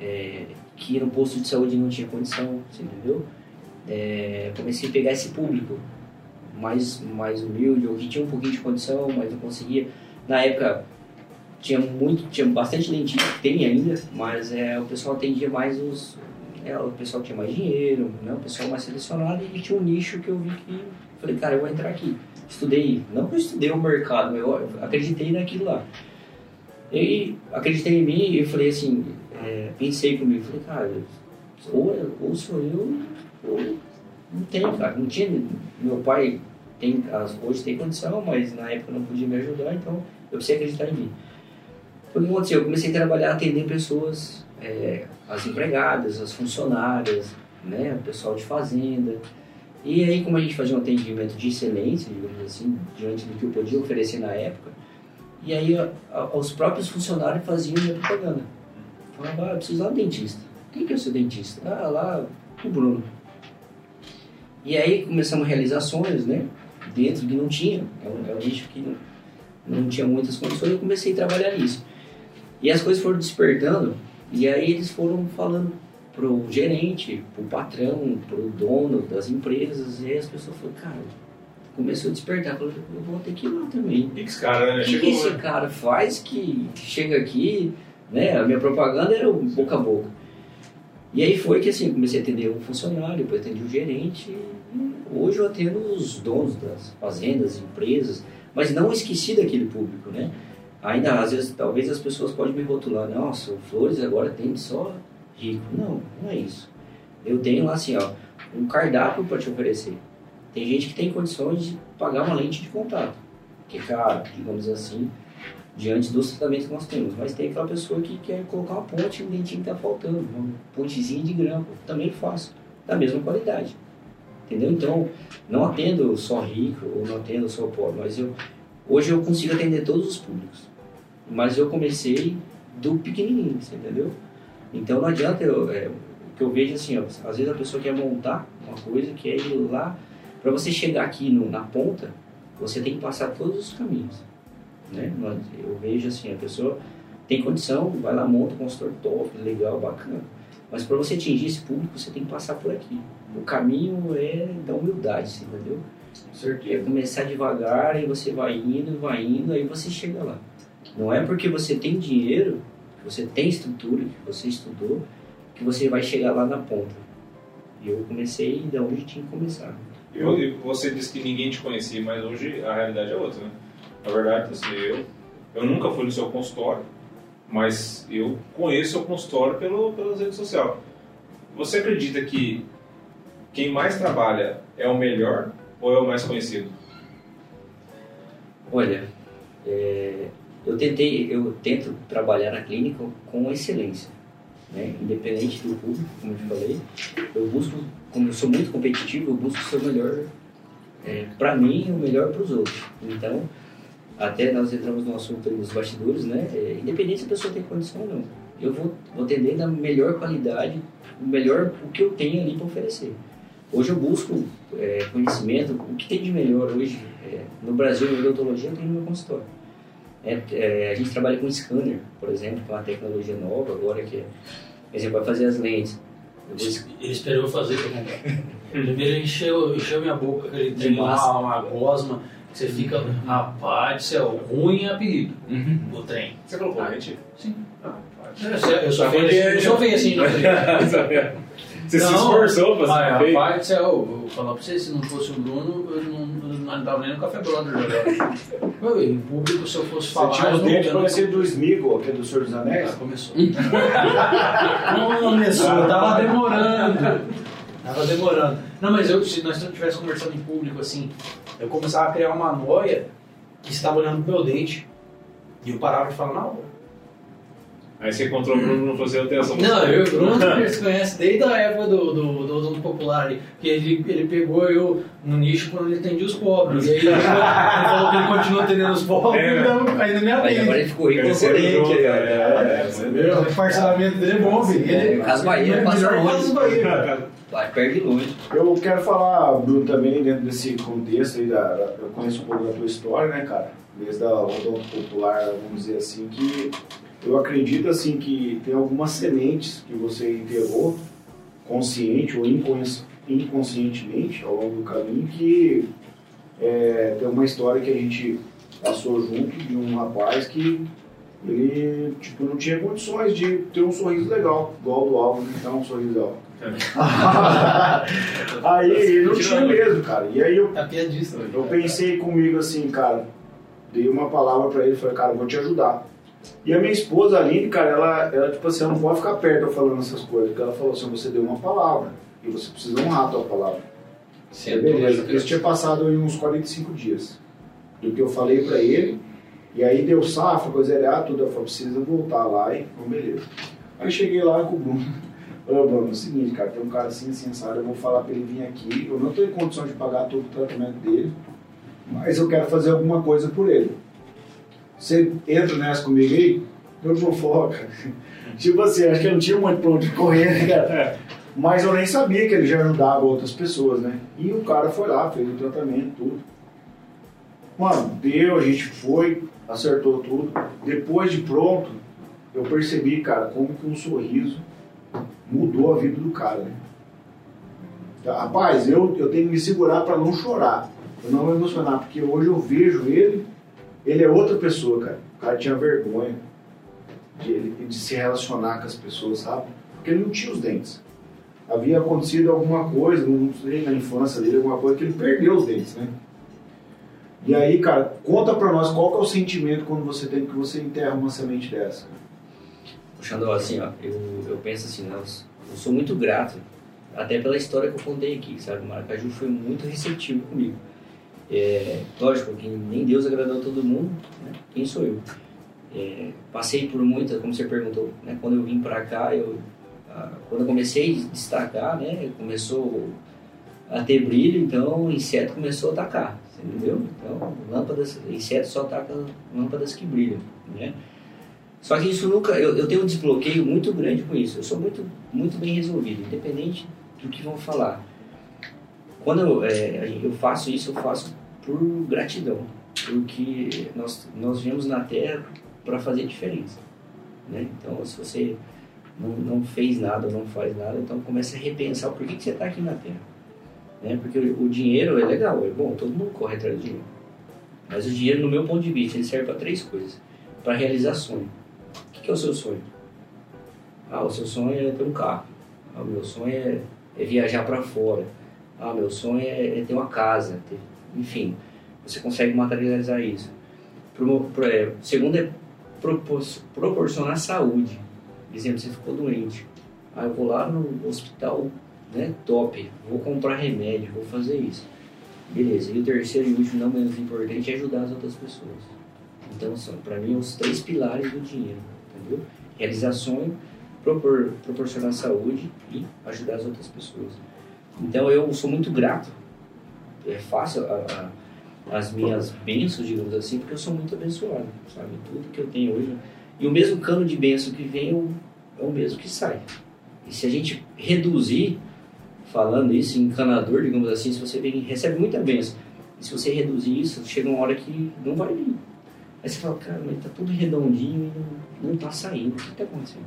é, que no posto de saúde não tinha condição, você entendeu? É, comecei a pegar esse público mais, mais humilde, ou que tinha um pouquinho de condição, mas não conseguia. Na época tinha muito, tinha bastante dentista, tem ainda, mas é, o pessoal atendia mais os. É, o pessoal que tinha mais dinheiro, né, o pessoal mais selecionado, e tinha um nicho que eu vi que. Falei, cara, eu vou entrar aqui. Estudei, não que eu estudei o mercado, mas eu acreditei naquilo lá. E acreditei em mim e falei assim, é, pensei comigo, falei, cara, ou, ou sou eu, ou não tem, cara. Não tinha. Meu pai tem, hoje tem condição, mas na época não podia me ajudar, então eu precisei acreditar em mim. Foi o que aconteceu? Eu comecei a trabalhar atendendo pessoas, é, as empregadas, as funcionárias, né, o pessoal de fazenda. E aí, como a gente fazia um atendimento de excelência, digamos assim, diante do que eu podia oferecer na época, e aí a- a- os próprios funcionários faziam minha propaganda. Falavam, ah, eu preciso lá um dentista. Quem que é o seu dentista? Ah, lá o Bruno. E aí começamos realizações, né? Dentro que não tinha. É um, é um nicho que não, não tinha muitas condições. Eu comecei a trabalhar nisso. E as coisas foram despertando. E aí eles foram falando pro gerente, pro patrão, pro dono das empresas. E aí as pessoas falaram, cara, começou a despertar. Eu vou ter que ir lá também. Pix, cara, né? O que, que esse né? cara faz que chega aqui, né? A minha propaganda era o boca a boca. E aí foi que assim, comecei a atender um funcionário, depois atendi o gerente. Hoje eu atendo os donos das fazendas, empresas, mas não esqueci daquele público, né? Ainda, às vezes, talvez as pessoas podem me rotular, nossa, o Flores agora tem só rico. Não, não é isso. Eu tenho lá assim, ó, um cardápio para te oferecer. Tem gente que tem condições de pagar uma lente de contato, que é caro, digamos assim, diante dos tratamentos que nós temos. Mas tem aquela pessoa que quer colocar uma ponte no dentinho que está faltando, uma pontezinha de grampo. Também faço, da mesma qualidade. Entendeu? Então, não atendo só rico ou não atendo só pobre, mas eu, hoje eu consigo atender todos os públicos. Mas eu comecei do pequenininho, entendeu? Então não adianta eu, é, que eu vejo assim, ó, às vezes a pessoa quer montar uma coisa, quer ir lá, para você chegar aqui no, na ponta, você tem que passar todos os caminhos. Né? Eu vejo assim, a pessoa tem condição, vai lá, monta um consultor top, legal, bacana. Mas para você atingir esse público, você tem que passar por aqui. O caminho é da humildade, você entendeu? É começar devagar, aí você vai indo, vai indo, aí você chega lá. Não é porque você tem dinheiro, você tem estrutura, que você estudou, que você vai chegar lá na ponta. E eu comecei da onde tinha que começar. Eu, você disse que ninguém te conhecia, mas hoje a realidade é outra, né? Na verdade, assim, eu, eu nunca fui no seu consultório, mas eu conheço o seu consultório pelo, pelas redes sociais. Você acredita que quem mais trabalha é o melhor ou é o mais conhecido? Olha, é, eu tentei, eu tento trabalhar na clínica com excelência, né? independente do público, como eu falei. Eu busco, como eu sou muito competitivo, eu busco ser o melhor é, para mim e o melhor para os outros. Então, até nós entramos no assunto dos bastidores, né? É, independente se a pessoa tem condição ou não, eu vou, vou atender da melhor qualidade, o melhor o que eu tenho ali para oferecer. Hoje eu busco é, conhecimento, o que tem de melhor hoje é, no Brasil em odontologia tenho no meu consultório. É, é, a gente trabalha com scanner, por exemplo, que é uma tecnologia nova agora que, é, por exemplo, vai fazer as lentes. Ele esperou fazer também. Primeiro encheu, encheu minha boca, ele tem uma, uma gosma, você fica, rapaz do céu, ruim é apelido, Uhum. o trem. Você colocou lente? Sim. Ah, Eu só vejo assim, eu só vejo assim. Você se Não, esforçou pra feio? rapaz do céu, eu vou falar pra você, se não fosse o Bruno, eu não, não andava nem no Café Brother agora. Eu, em público, se eu fosse Você falar... tinha eu os não- dentes parecidos do Smeagol, aquele do Senhor dos Anéis? Ah, começou. começou, tava demorando. Tava demorando. Não, mas eu, se nós estivéssemos conversando em público assim, eu começava a criar uma noia que estava olhando pro meu dente. E eu parava de falar, não. Aí você encontrou o Bruno no fazer tenho essa Não, eu e o Bruno se conhece desde a época do, do, do Popular ali. Que ele, ele pegou eu no nicho quando ele atendia os pobres. E aí ele, ele falou que ele continua atendendo os pobres, É, então ainda me Aí agora atende. ele ficou rico concorrente. é, é, é. O parcelamento dele é bom, filho. Ele, É, Casas Bahia, é passa longe. Vai, perde longe. Eu quero falar, Bruno, também dentro desse contexto aí, da, da- eu conheço um pouco da tua história, né, cara? Desde a odonto popular, vamos dizer assim, que eu acredito, assim, que tem algumas sementes que você enterrou, consciente ou incons- inconscientemente, ao longo do caminho, que é, tem uma história que a gente passou junto de um rapaz que ele, tipo, não tinha condições de ter um sorriso legal, igual do Álvaro, que tá um sorriso legal. aí ele não tinha mesmo, cara. E aí eu, É piadista, velho. eu pensei comigo assim, cara, dei uma palavra pra ele, falei, cara, vou te ajudar. E a minha esposa, a Aline, cara, ela, ela tipo assim, ela não pode ficar perto falando essas coisas, porque ela falou assim, você deu uma palavra, e você precisa honrar a tua palavra. É, beleza, isso tinha passado aí uns 45 dias do que eu falei pra ele, e aí deu safra, coisa errada, tudo, eu falei, precisa voltar lá, e então, beleza. Aí cheguei lá com o Bruno, Ô, Bruno, é o seguinte, cara, tem um cara assim, assim, sabe, eu vou falar pra ele vir aqui, eu não tô em condição de pagar todo o tratamento dele, mas eu quero fazer alguma coisa por ele. Você entra nessa comigo aí? Eu vou foca. Tipo assim, acho que eu não tinha muito pra onde correr, né, cara? Mas eu nem sabia que ele já ajudava outras pessoas, né? E o cara foi lá, fez o tratamento, tudo. Mano, deu, a gente foi, acertou tudo. Depois de pronto, eu percebi, cara, como que um sorriso mudou a vida do cara, né? Rapaz, eu, eu tenho que me segurar para não chorar, pra não me emocionar, porque hoje eu vejo ele, ele é outra pessoa, cara. O cara tinha vergonha de, ele- de se relacionar com as pessoas, sabe? porque ele não tinha os dentes. Havia acontecido alguma coisa, não sei, na infância dele, alguma coisa que ele perdeu os dentes, né? E aí, cara, conta pra nós qual que é o sentimento quando você tem que você enterra uma semente dessa. Puxando assim, ó, eu, eu penso assim, né, eu, eu sou muito grato, até pela história que eu contei aqui, sabe? O Maracaju foi muito receptivo comigo. É, lógico que nem Deus agradou todo mundo, né? Quem sou eu? É, passei por muita, como você perguntou, né? Quando eu vim pra cá, eu, ah, quando eu comecei a destacar, né? Começou a ter brilho, então o inseto começou a atacar, entendeu? Então, lâmpadas, inseto só ataca lâmpadas que brilham, né? Só que isso nunca, eu, eu tenho um desbloqueio muito grande com isso. Eu sou muito, muito bem resolvido, independente do que vão falar. Quando eu, é, eu faço isso, eu faço por gratidão, porque nós, nós viemos na Terra para fazer diferença. Né? Então, se você não, não fez nada não faz nada, então comece a repensar o porquê que você está aqui na Terra. Né? Porque o, o dinheiro é legal, é bom, todo mundo corre atrás do dinheiro. Mas o dinheiro, no meu ponto de vista, ele serve para três coisas. Para realizar sonho. O que, que é o seu sonho? Ah, o seu sonho é ter um carro. Ah, o meu sonho é, é viajar para fora. Ah, meu sonho é, é ter uma casa. Ter... Enfim, você consegue materializar isso. Pro, pro, é, segundo é propor, proporcionar saúde. Por exemplo, você ficou doente. Ah, eu vou lá no hospital né, top, vou comprar remédio, vou fazer isso. Beleza. E o terceiro e último, não menos importante, é ajudar as outras pessoas. Então, são, para mim, os três pilares do dinheiro, entendeu? Realizar sonho, propor, proporcionar saúde e ajudar as outras pessoas. Então, eu sou muito grato. É fácil a, a, as minhas bênçãos, digamos assim, porque eu sou muito abençoado, sabe? Tudo que eu tenho hoje. E o mesmo cano de bênção que vem é o, mesmo que sai. E se a gente reduzir, falando isso, encanador, digamos assim, se você vem, recebe muita bênção, e se você reduzir isso, chega uma hora que não vai vir. Aí você fala, cara, mas tá tudo redondinho e não, não tá saindo. O que tá acontecendo?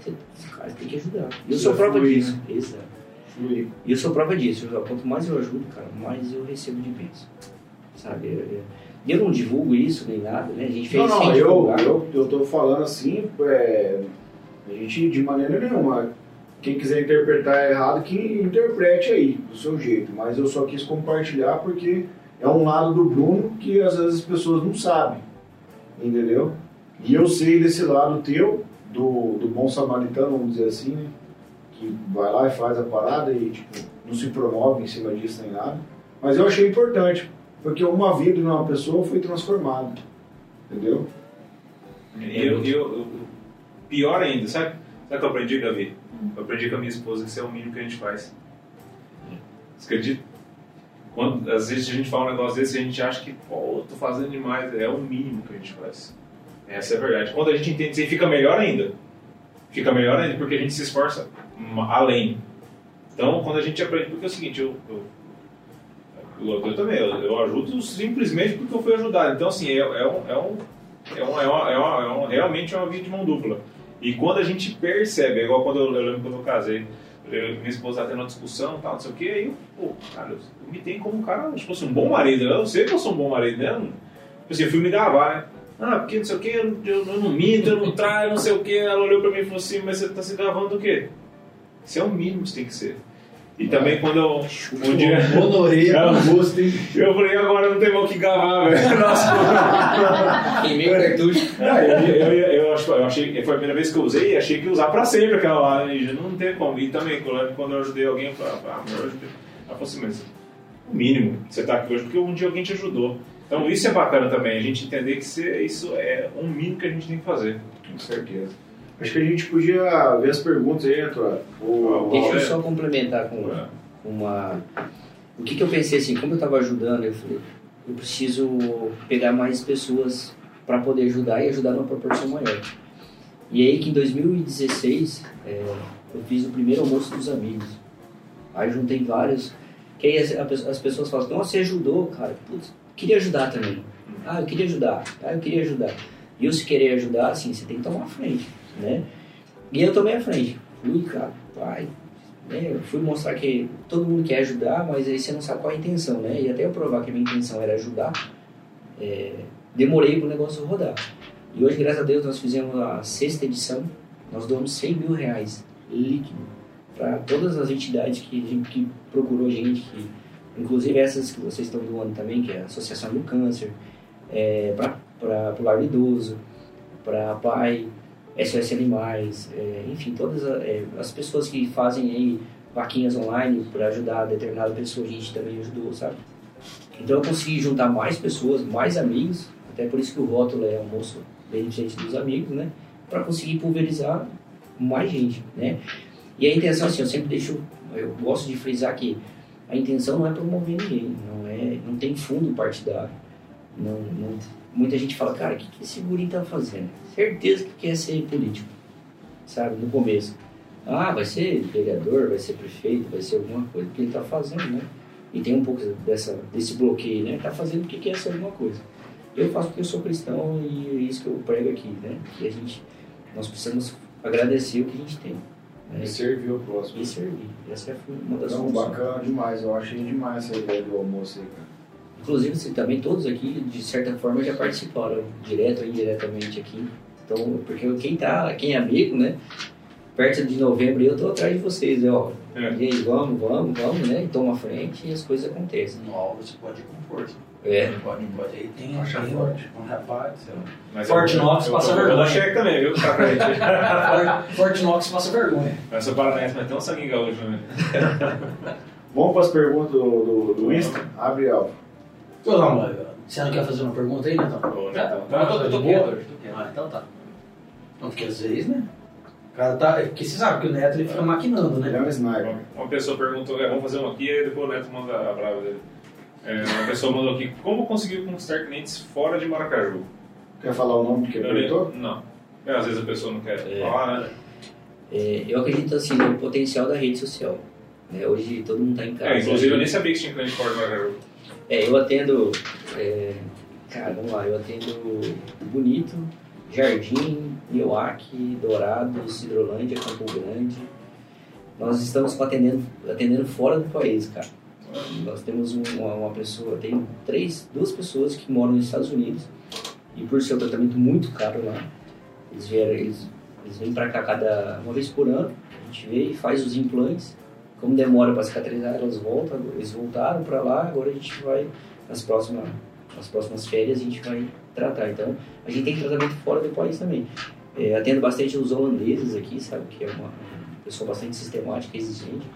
Você, cara, tem que ajudar. E eu sou prova fluir, disso. né? Exato. Fluir. E eu sou prova disso. Quanto mais eu ajudo, cara, mais eu recebo de bênção. Sabe? Eu, eu- eu não divulgo isso nem nada, né? A gente fez Não, não, eu, divulgar. eu, eu tô falando assim, é, a gente de maneira nenhuma. Quem quiser interpretar errado, que interprete aí, do seu jeito. Mas eu só quis compartilhar porque é um lado do Bruno que às vezes as pessoas não sabem. Entendeu? E eu sei desse lado teu, do, do bom samaritano, vamos dizer assim, né? Que vai lá e faz a parada e tipo, não se promove em cima disso nem nada. Mas eu achei importante, porque uma vida de uma pessoa foi transformada. Entendeu? E eu, eu, eu- pior ainda, sabe? Sabe o que eu aprendi, Gabi? Eu aprendi com a minha esposa que isso é o mínimo que a gente faz. Você acredita? Quando, às vezes a gente fala um negócio desse e a gente acha que, pô, eu tô fazendo demais. É o mínimo que a gente faz. Essa é a verdade. Quando a gente entende isso aí, fica melhor ainda. Fica melhor ainda porque a gente se esforça além. Então, quando a gente aprende. Porque é o seguinte, eu. eu eu, eu também, eu, eu ajudo simplesmente porque eu fui ajudado. Então, assim, é, é um, é, um, é, é, é, é realmente é uma via de mão dupla. E quando a gente percebe, é igual quando eu, eu lembro quando eu casei, eu, minha esposa tendo uma discussão tal, não sei o que, aí eu, pô, cara, eu, eu me tenho como um cara, tipo assim, um bom marido. Eu sei que eu sou um bom marido, né? Tipo assim, eu fui me gabar, né? Ah, porque não sei o que, eu, eu, eu não minto, eu não traio, não sei o que. Ela olhou pra mim e falou assim, mas você tá se gravando do quê? Isso é o mínimo que você tem que ser. E também quando eu. Um dia. Honorei gosto, hein? Eu falei, agora não tem mal o que gravar, velho. Nossa, Queimei o cartucho. não, eu, eu, eu, eu, acho- eu achei, foi a primeira vez que eu usei e achei que ia usar pra sempre aquela lá. já não tem como. E também, quando quando eu ajudei alguém, eu falei, ah, meu, eu ajudei. Ela falou assim, mas o mínimo, você tá aqui hoje porque um dia alguém te ajudou. Então isso é bacana também, a gente entender que isso é- isso é um mínimo que a gente tem que fazer. Com certeza. Acho que a gente podia ver as perguntas aí. O- Deixa eu só complementar com É. uma. O que, que eu pensei assim, como eu estava ajudando, eu falei, eu preciso pegar mais pessoas para poder ajudar e ajudar numa proporção maior. E aí que em 2016 é, eu fiz o primeiro almoço dos amigos. Aí juntei vários. Que aí as, as pessoas falam, nossa, você ajudou, cara. Putz, queria ajudar também. Ah, eu queria ajudar. Ah, eu queria ajudar. E eu se querer ajudar, assim, você tem que tomar a frente, né? E eu tomei a frente. Fui, cara, vai. Né? Eu fui mostrar que todo mundo quer ajudar, mas aí você não sabe qual a intenção, né? E até eu provar que a minha intenção era ajudar, é, demorei para o negócio rodar. E hoje, graças a Deus, nós fizemos a sexta edição, nós doamos 100 mil reais líquido para todas as entidades que, a que procurou a gente, que, inclusive essas que vocês estão doando também, que é a Associação do Câncer, é, para o lar idoso, para pai, SOS Animais, é, enfim, todas a- é, as pessoas que fazem aí vaquinhas online para ajudar determinada pessoa, a gente também ajudou, sabe? Então eu consegui juntar mais pessoas, mais amigos, até por isso que o rótulo é almoço beneficente dos amigos, né? Para conseguir pulverizar mais gente, né? E a intenção, assim, eu sempre deixo, eu gosto de frisar que a intenção não é promover ninguém, não é, não tem fundo partidário. Não, não- muita gente fala, cara, o que, que esse guri tá fazendo? Certeza que quer ser político, sabe, no começo. Ah, vai ser vereador, vai ser prefeito, vai ser alguma coisa que ele tá fazendo, né? E tem um pouco dessa, desse bloqueio, né? Tá fazendo porque quer ser alguma coisa. Eu faço porque eu sou cristão e é isso que eu prego aqui, né? Que a gente, nós precisamos agradecer o que a gente tem. Né? E servir o próximo. E servir. Essa é uma das Não, funções. bacana demais. Eu achei demais essa ideia do almoço aí, cara. Inclusive, você, também todos aqui, de certa forma, já participaram, direto ou indiretamente aqui. Então, porque quem tá, quem é amigo, né? Perto de novembro eu tô atrás de vocês, né? Ó, É. E aí, vamos, vamos, vamos, né? E toma a frente e as coisas acontecem. No alvo você pode ir com força. É. Não pode, não pode. Aí tem, Acha tem forte. um rapaz, sei lá. Mas Forte eu, Knox eu, passa eu, eu, vergonha. dou cheque também, viu? Tá. Forte- Forte Knox passa vergonha. Mas sou paranaense, mas tem um sangue gaúcho, né? Vamos para as perguntas do, do, do Insta? Abre, Não, mas, Você não quer fazer uma pergunta aí, Netão? Ô, Netão. Tá, Eu tô- eu tô quieto hoje, tô quieto. Ah, então tá. Não, porque às vezes, né? O cara tá. é Porque você sabe que o Neto ele fica maquinando, Ele é né? um sniper. Uma, uma pessoa perguntou, é, vamos fazer um aqui, e aí depois o Neto manda a brava dele. É, uma pessoa mandou aqui, como conseguir conquistar clientes fora de Maracaju? Quer falar o nome do que perguntou? Não. É, às vezes a pessoa não quer É. falar, né? É, eu acredito assim no potencial da rede social. né? Hoje todo mundo está em casa. É, inclusive eu nem sabia que tinha cliente fora de Maracaju. É, eu atendo. é, cara, vamos lá, eu atendo Bonito, Jardim, Nioaque, Dourados, Hidrolândia, Campo Grande. Nós estamos atendendo, atendendo fora do país, cara. Nós temos um- uma, uma pessoa, tem três, duas pessoas que moram nos Estados Unidos e por ser um tratamento muito caro lá, eles vieram, eles, eles vêm pra cá cada uma vez por ano, a gente vê e faz os implantes. Como demora para cicatrizar, elas voltam, eles voltaram para lá, agora a gente vai nas próximas, nas próximas férias a gente vai tratar. Então, a gente tem tratamento fora do país também. É, atendo bastante os holandeses aqui, sabe, que é uma, pessoa bastante sistemática, exigente.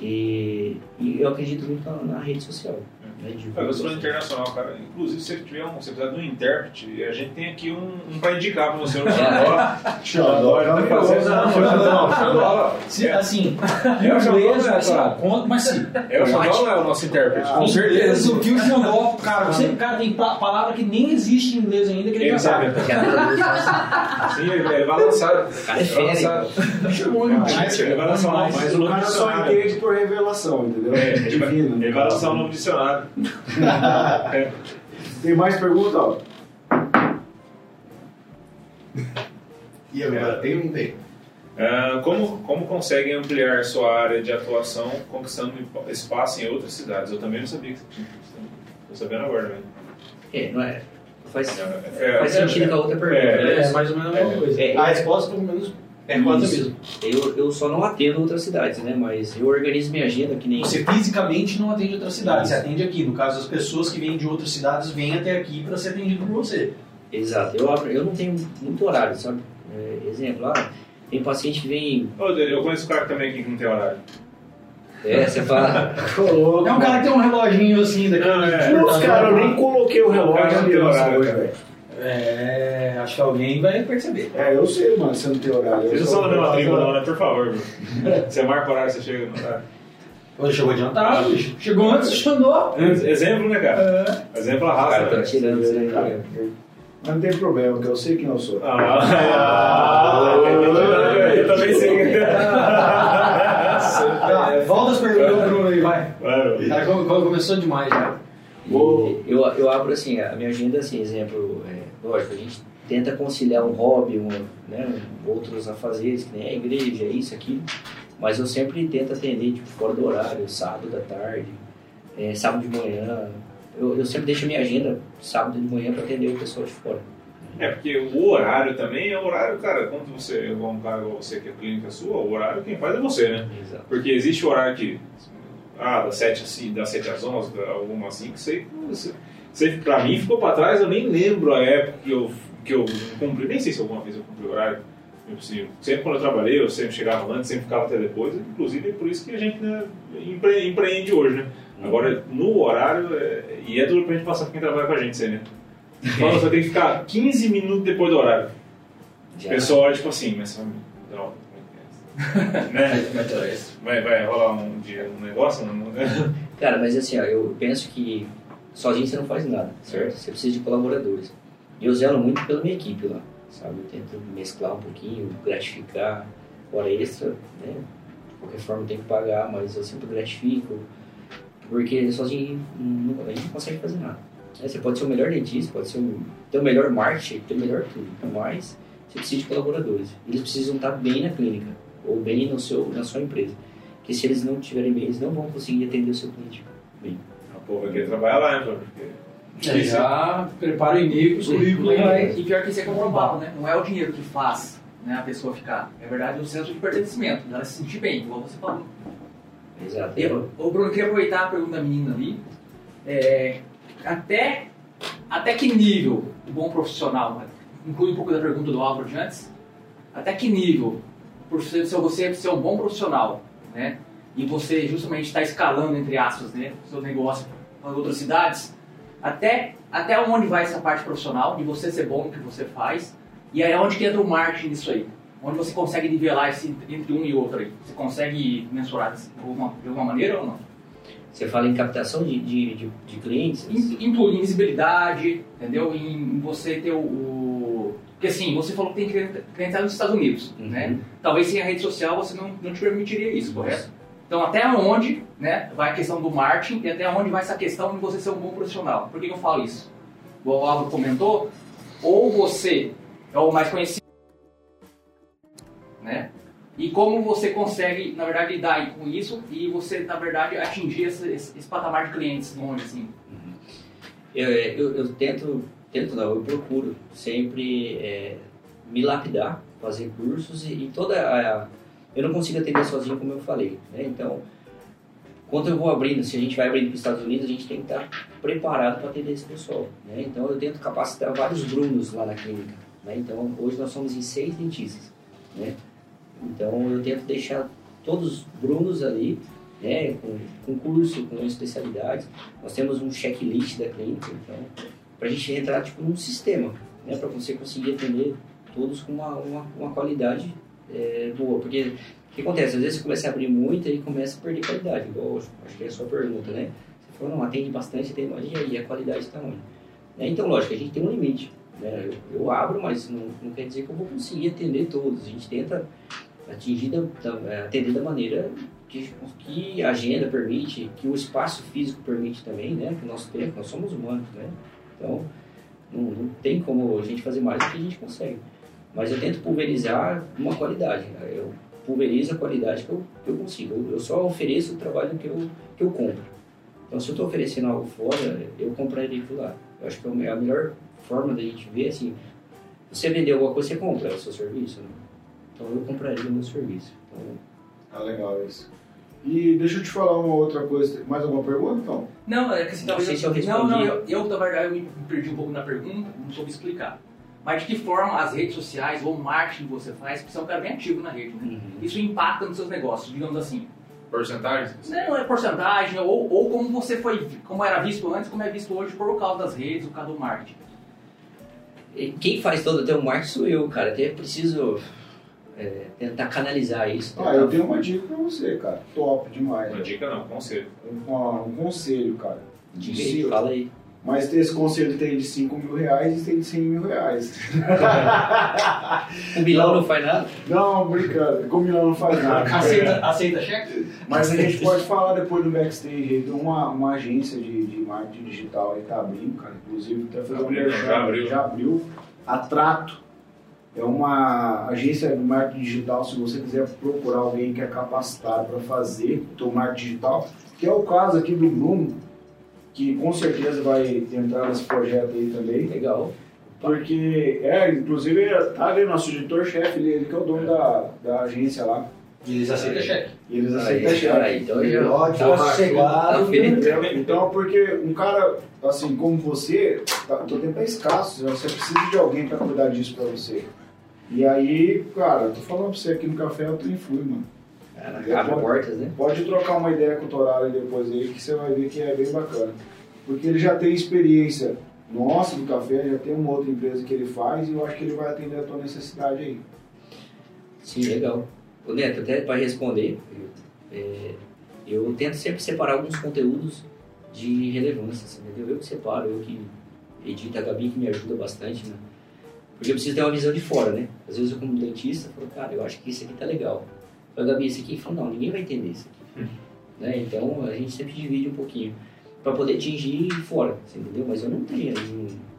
E, e eu acredito muito na, na rede social. Né, de eu sou internacional, cara. Inclusive, se você tiver um, se você precisar de um intérprete, a gente tem aqui um, um pra indicar pra você no É. Xandó. Xandó, já Não, Xandó, Xandó. Se, assim, É o inglês né, um ponto, mas sim. É o Xandó ou é o nosso intérprete? Com certeza. O que o Xandó, cara, você, cara, tem pa- palavra que nem existe em inglês ainda que ele sabe. Sim, ele, vai lançar. O cara é Ele vai fera, Ele vai lançar um demais. Mas novo o cara só entende por revelação, entendeu? É, ele vai lançar um novo dicionário. É. Tem mais perguntas, ó? E agora, tem ou não tem? Ah, como, como conseguem ampliar sua área de atuação conquistando espaço em outras cidades? Eu também não sabia que você tinha. Estou sabendo agora, né? É, não é? Faz, É, faz é, sentido com a outra pergunta. é, né? É mais ou menos a mesma coisa. É. A resposta, pelo menos, é quase Isso. mesma. Eu, eu só não atendo outras cidades, né? Mas eu organizo minha agenda que nem. Você fisicamente não atende outras cidades, você atende aqui. No caso, as pessoas que vêm de outras cidades vêm até aqui para ser atendido por você. Exato. Eu, eu não tenho muito horário, sabe? É, exemplo, ah, tem paciente que vem. Ô, Eu conheço um cara também aqui que não tem horário. É, você fala. É um cara que tem um reloginho assim daqui. Não, é. Os caras, eu nem coloquei o relógio cara não tem horário, cara. velho. É, acho que alguém vai perceber. É, eu sei, mano, você não tem horário. Vocês Eu sou- da mesma tribo, não, né? Por favor? Você marca o horário, você chega no horário. Hoje chegou adiantado, bicho. Chegou antes, Xandó. Exemplo, né, cara? Exemplo O cara tá né? tirando isso aí. Cara, Mas não tem problema, que eu sei quem eu sou. Ah, eu também sei. Tá, volta as perguntas, Bruno, aí, vai. Cara come- come- começou demais já. E eu, eu abro assim, a minha agenda, assim, exemplo, é, lógico, a gente tenta conciliar um hobby, um, né, outros afazeres, que nem a igreja, isso, aquilo, mas eu sempre tento atender tipo, fora do horário, sábado da tarde, é, sábado de manhã. Eu, eu sempre deixo a minha agenda sábado de manhã para atender o pessoal de fora. É, porque o horário também é o horário, cara, quando você, igual um cara igual você que é clínica sua, o horário quem faz é você, né? Exato. Porque existe o horário que, ah, das 7 às, das 7 às 11, da- alguma assim, que você, você, você, pra mim ficou pra trás, eu nem lembro a época que eu, que eu cumpri, nem sei se alguma vez eu cumpri o horário, assim, sempre quando eu trabalhei, eu sempre chegava antes, sempre ficava até depois, inclusive é por isso que a gente né, empre- empreende hoje, né? Agora, no horário, é, e é duro pra gente passar pra quem trabalha com a gente, aí, né? Fala, você ter que ficar 15 minutos depois do horário. O pessoal olha tipo assim, mas só- não, né? Vai, vai rolar um dia um negócio? Não, não- Cara, mas assim, ó, eu penso que sozinho você não faz nada, certo? Você precisa de colaboradores. E eu zelo muito pela minha equipe lá, sabe? Eu tento mesclar um pouquinho, gratificar, hora extra, né? De qualquer forma tem que pagar, mas eu sempre gratifico, porque sozinho a gente não consegue fazer nada. né? Você pode ser o melhor dentista, pode ser o, ter o melhor marketing, ter o melhor tudo, mas você precisa de colaboradores. Eles precisam estar bem na clínica, ou bem no seu, na sua empresa. Porque se eles não estiverem bem, eles não vão conseguir atender o seu cliente bem. O povo vai querer trabalhar lá, né? Porque... É, já prepara o e-mail com os currículos E, pior que isso é comprovado, né? Não é o dinheiro que faz né, a pessoa ficar. É verdade o senso de pertencimento, dela se sentir bem, igual você falou. Exato. Eu, ô Bruno, eu queria aproveitar a pergunta da menina ali. É, até, até que nível o bom profissional, né? inclui um pouco da pergunta do Álvaro de antes, até que nível, por ser, se você ser um bom profissional, né? E você justamente está escalando, entre aspas, né? O seu negócio para outras cidades, até, até onde vai essa parte profissional, de você ser bom no que você faz, e aí é onde que entra o marketing nisso aí? Onde você consegue nivelar esse entre um e outro aí? Você consegue mensurar de alguma, de alguma maneira ou não? Você fala em captação de, de, de, de clientes? Em, em, em visibilidade, entendeu? Em você ter o, o- Porque assim, você falou que tem cliente- clientela nos Estados Unidos, Uhum. né? Talvez sem a rede social você não, não te permitiria isso, correto? Então até onde né, vai a questão do marketing e até onde vai essa questão de você ser um bom profissional. Por que, eu falo isso? O Álvaro comentou, ou você é o mais conhecido, né? E como você consegue, na verdade, lidar com isso e você, na verdade, atingir esse, esse, esse patamar de clientes longe, assim. Eu, eu, eu tento, tento não, eu procuro sempre é, me lapidar, fazer cursos e, e toda a... Eu não consigo atender sozinho, como eu falei, né? Então, quando eu vou abrindo, se a gente vai abrindo para os Estados Unidos, a gente tem que estar preparado para atender esse pessoal, né? Então, eu tento capacitar vários Brunos lá na clínica, né? Então, hoje nós somos em seis dentistas, né? Então, eu tento deixar todos os Brunos ali, né? Com, com curso, com especialidades. Nós temos um checklist da clínica, então, para a gente entrar tipo num sistema, né? Para você conseguir atender todos com uma, uma, uma qualidade é, boa, porque o que acontece? Às vezes você começa a abrir muito e começa a perder qualidade, igual acho que é a sua pergunta, né? Você falou, não, atende bastante, atende e aí a qualidade está onde? Né? Então, lógico, a gente tem um limite, né? Eu, eu abro, mas não, não quer dizer que eu vou conseguir atender todos, a gente tenta atingir, da, da- é, atender da maneira que, que a agenda permite, que o espaço físico permite também, né? Que o nosso tempo, nós somos humanos, né? Então, não, não tem como a gente fazer mais do que a gente consegue. Mas eu tento pulverizar uma qualidade. né? Eu pulverizo a qualidade que eu, que eu consigo. Eu, eu só ofereço o trabalho que eu, que eu compro. Então, se eu estou oferecendo algo fora, eu compraria aquilo lá. Eu acho que é a melhor forma da gente ver, assim, você vender alguma coisa, você compra é o seu serviço, né? Então, eu compraria o meu serviço. Então, Ah, legal isso. E deixa eu te falar uma outra coisa. Mais alguma pergunta, então? Não, é que assim, Não talvez. sei se eu não, não, eu, eu, na verdade, eu me perdi um pouco na pergunta, não soube explicar. Mas de que forma as redes sociais ou o marketing que você faz, porque você é um cara bem ativo na rede, né? Uhum. Isso impacta nos seus negócios, digamos assim. Porcentagem? Não é porcentagem, ou, ou como você foi, como era visto antes, como é visto hoje por causa das redes, por causa do marketing. Quem faz todo até o marketing sou eu, cara. Até preciso é, tentar canalizar isso. Ah, tentar- eu tenho uma dica pra você, cara. Top demais. Uma dica não, conselho. Um, um conselho, cara. Diga aí, fala aí. Mas esse conselho tem de 5 mil reais e tem de 100 mil reais. O Bilão não faz nada? Não, brincando. Combinando não faz nada. Aceita, aceita cheque? Mas a gente pode falar depois do backstage. aí. Tem uma, uma agência de, de marketing digital aí que tá abrindo, cara. Inclusive, tá fazendo um já abriu. Já abriu. A Trato é uma agência de marketing digital. Se você quiser procurar alguém que é capacitado para fazer o marketing digital, que é o caso aqui do Bruno, que com certeza vai entrar nesse projeto aí também. Legal. Porque, é, inclusive, tá ali nosso editor-chefe, ele, ele que é o dono da, da agência lá. E eles aceitam cheque. E eles Aí, aceitam chefe. aí, então já Pode, tá tá chegado. Tá. Entendeu? Então, porque um cara assim como você, tá, o teu tempo é escasso, você precisa de alguém para cuidar disso para você. E aí, cara, eu tô falando pra você aqui no café, eu tô influi, mano. Cara, abre portas, né? Pode trocar uma ideia com o Toraro aí depois aí, que você vai ver que é bem bacana. Porque ele já tem experiência nossa do café, já tem uma outra empresa que ele faz e eu acho que ele vai atender a tua necessidade aí. Sim, legal. Ô Neto, até para responder, é, eu tento sempre separar alguns conteúdos de relevância, assim, entendeu? Eu que separo, eu que edito, a Gabi que me ajuda bastante, né? Porque eu preciso ter uma visão de fora, né? Às vezes eu como dentista, falo, cara, eu acho que isso aqui tá legal. Eu falo, Gabi, isso aqui, falo, não, ninguém vai entender isso aqui. né? Então a gente sempre divide um pouquinho para poder atingir fora, você entendeu? Mas eu não tenho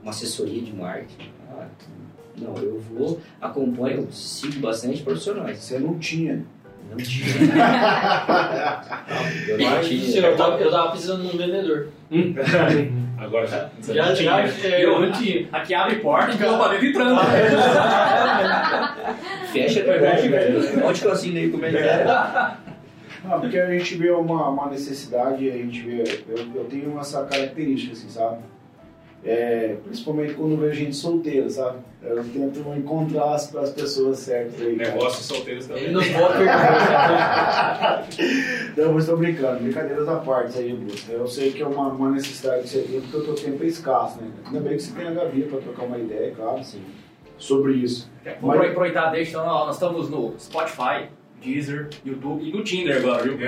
uma assessoria de marketing. Ah, não, eu vou, acompanho, sigo bastante profissionais. Você não tinha. Não tinha. eu não tinha. eu, tava, eu tava precisando de um vendedor. Agora já. Já, já, eu não tinha. Aqui abre porta e empurra pra dentro e tranca. Fecha a verdade, velho. Onde que eu assinei como é que é? Não, porque a gente vê uma, uma necessidade, a gente vê. Eu, eu tenho essa característica, assim, sabe? É, principalmente quando vejo gente solteira, sabe? Eu tento encontrar as, as pessoas certas aí. Negócios solteiros também. Ele nos bota Não, mas tô brincando, brincadeiras à parte aí, Augusto. Eu sei que é uma, uma necessidade que você tem, porque o teu tempo é escasso, né? Ainda bem que você tem a Gabi pra trocar uma ideia, claro, Sim. Sobre isso. Vamos aproveitar, deixa, nós estamos no Spotify, Deezer, YouTube e no Tinder agora, viu?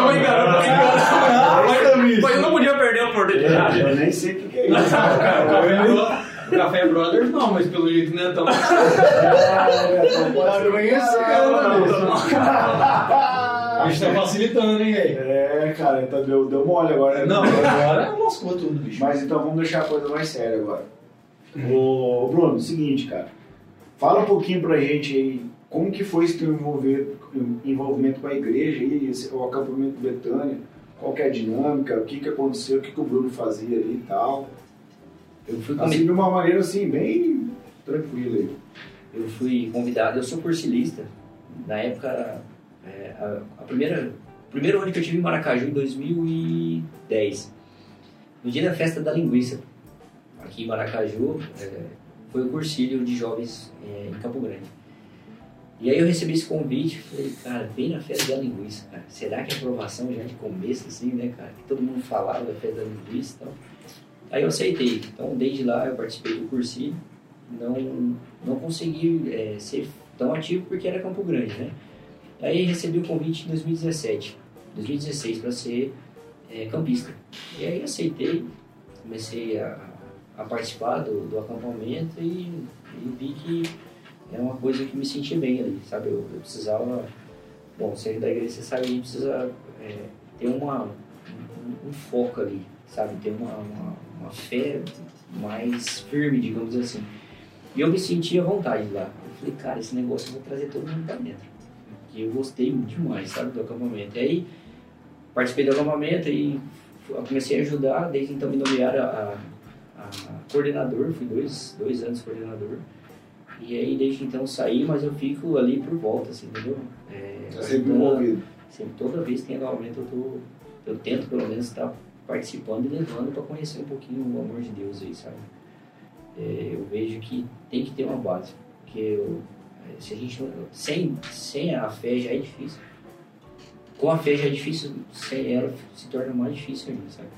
Tô brincando, tô brincando. Mas eu não podia perder a oportunidade. Eu nem sei o que, que é isso. cara. Café Brothers não, mas pelo jeito não é tão. Pode conhecer, A gente tá facilitando, hein, velho? É, cara, então deu, deu mole agora. né? Não, agora lascou tudo, bicho. Mas então vamos deixar a coisa mais séria agora. Ô, Bruno, seguinte, cara. Fala um pouquinho pra gente aí, como que foi esse teu envolver, envolvimento com a igreja aí, esse, o acampamento Betânia, qual que é a dinâmica, o que que aconteceu, o que que o Bruno fazia ali e tal. Eu fui, Assim, de uma maneira assim, bem tranquila aí. eu fui convidado, eu sou cursilista. Na época, é, a, a primeira, o primeiro ano que eu tive em Maracaju, em 2010. No dia da festa da linguiça, aqui em Maracaju, é, foi o cursilho de jovens é, em Campo Grande. E aí eu recebi esse convite, falei, cara, vem na festa da linguiça, cara. Será que é aprovação já de começo, assim, né, cara? Que todo mundo falava da festa da linguiça e tal. Aí eu aceitei. Então, desde lá eu participei do cursilho. Não, não consegui é, ser tão ativo porque era Campo Grande, né? Aí recebi o convite em 2017, 2016 para ser é, campista. E aí aceitei, comecei a, a participar do, do acampamento e, e vi que era uma coisa que me sentia bem ali, sabe? Eu, eu precisava, bom, ser da igreja você sabe, a gente precisa é, ter uma, um, um foco ali, sabe? Ter uma, uma, uma fé mais firme, digamos assim. E eu me sentia à vontade lá. Eu falei, cara, esse negócio eu vou trazer todo mundo pra dentro. E eu gostei demais, sabe, do acampamento. E aí, participei do acampamento e comecei a ajudar. Desde então me nomearam a, a, a coordenador, fui dois, dois anos coordenador. E aí, desde então saí, mas eu fico ali por volta, assim, entendeu? É, Tá sempre envolvido. Sempre, toda vez que tem acampamento, eu, tô, eu tento pelo menos estar participando e levando para conhecer um pouquinho o amor de Deus aí, sabe? É, eu vejo que tem que ter uma base, porque eu- se a gente sem, sem a fé já é difícil. Com a fé já é difícil, sem ela se torna mais difícil ainda, sabe?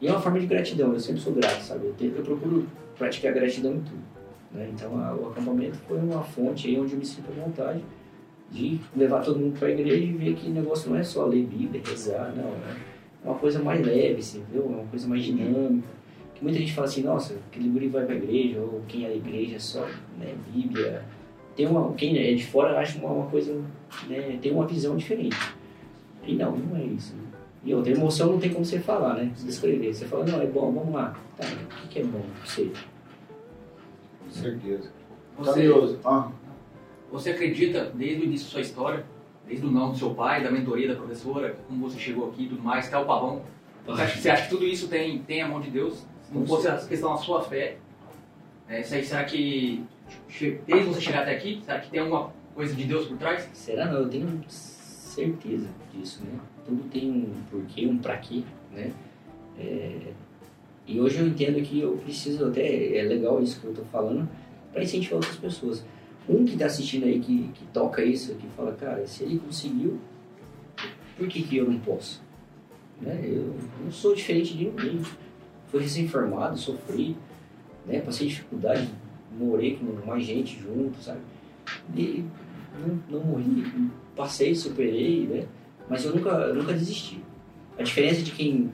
E é uma forma de gratidão, eu sempre sou grato, sabe? Eu, eu procuro praticar gratidão em tudo. Né? Então a- o acampamento foi uma fonte aí onde eu me sinto à vontade de levar todo mundo para a igreja e ver que o negócio não é só ler Bíblia, rezar, não. É uma coisa mais leve, assim, viu? É uma coisa mais dinâmica. Que muita gente fala assim, nossa, aquele guri vai para a igreja, ou quem é da igreja só né, Bíblia. Tem uma, quem é de fora acha uma, uma coisa, né, tem uma visão diferente. E não, não é isso. né? E outra, emoção não tem como você falar, né? Você descrever. Você fala, não, é bom, vamos lá. Tá, o que, que é bom pra você? Com certeza. Você. Ah, você acredita, desde o início da sua história, desde o não do seu pai, da mentoria da professora, como você chegou aqui e tudo mais, até o pavão, você acha, você acha que tudo isso tem, tem a mão de Deus? não fosse a questão da sua fé, é, isso aí, será que desde você chegar até aqui, será que tem alguma coisa de Deus por trás? Será não? Eu tenho certeza disso, né? Tudo tem um porquê, um pra quê, né? É, E hoje eu entendo que eu preciso, até é legal isso que eu tô falando, para incentivar outras pessoas. Um que tá assistindo aí, que, que toca isso, que fala, cara, se ele conseguiu, por que, que eu não posso? Né? Eu não sou diferente de ninguém. Fui recém-formado, sofri, né? passei dificuldade, morei com mais gente junto, sabe? E não, não morri, passei, superei, né? Mas eu nunca, eu nunca desisti. A diferença de quem,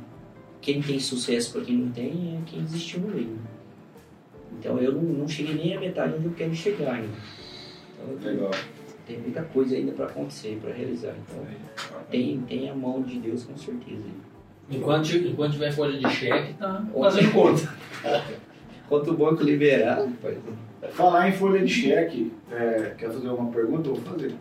quem tem sucesso para quem não tem é quem desistiu no meio. Então eu não, não cheguei nem à metade onde eu quero chegar ainda. Então Legal. tem muita coisa ainda para acontecer, para realizar. Então tem, tem a mão de Deus com certeza. Enquanto, enquanto tiver folha de cheque, tá fazendo conta. Quanto o banco liberar, rapaz, Falar em folha de cheque, é, quer fazer alguma pergunta? Eu vou fazer.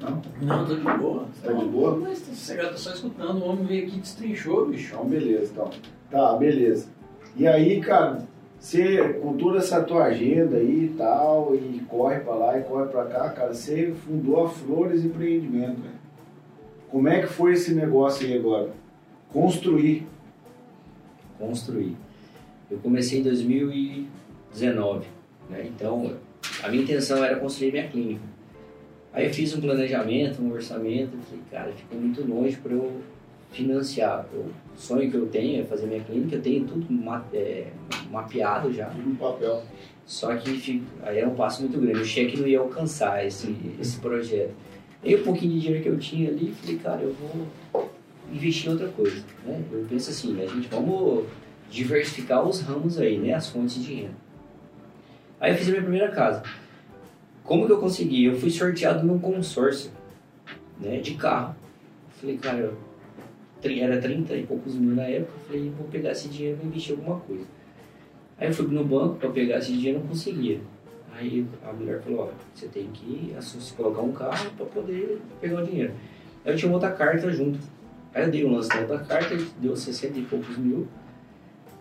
Não? Não, tô de boa. Tá de boa? Mas tá sossegado, tô só escutando. O homem veio aqui e destrinchou, bicho. Então, beleza, então. Tá, beleza. E aí, cara, você, com toda essa tua agenda aí e tal, e corre pra lá e corre pra cá, cara, você fundou a Flores Empreendimento, né? Como é que foi esse negócio aí agora? Construir. construir. Eu comecei em 2019, né? então a minha intenção era construir minha clínica. Aí eu fiz um planejamento, um orçamento, eu falei, cara, ficou muito longe para eu financiar. O sonho que eu tenho é fazer minha clínica, eu tenho tudo ma- é, mapeado já, Tudo no papel. só que aí era um passo muito grande, o cheque não ia alcançar esse, esse projeto. Aí um pouquinho de dinheiro que eu tinha ali, falei, cara, eu vou investir em outra coisa. Né? Eu penso assim, a gente vamos diversificar os ramos aí, né? as fontes de renda. Aí eu fiz a minha primeira casa. Como que eu consegui? Eu fui sorteado num consórcio né, de carro. Falei, cara, eu- era 30 e poucos mil na época, falei, vou pegar esse dinheiro e investir em alguma coisa. Aí eu fui no banco para pegar esse dinheiro não conseguia. Aí a mulher falou, ó, você tem que colocar um carro para poder pegar o dinheiro. Aí eu tinha outra carta junto. Aí eu dei um lance da outra carta, deu 60 e poucos mil.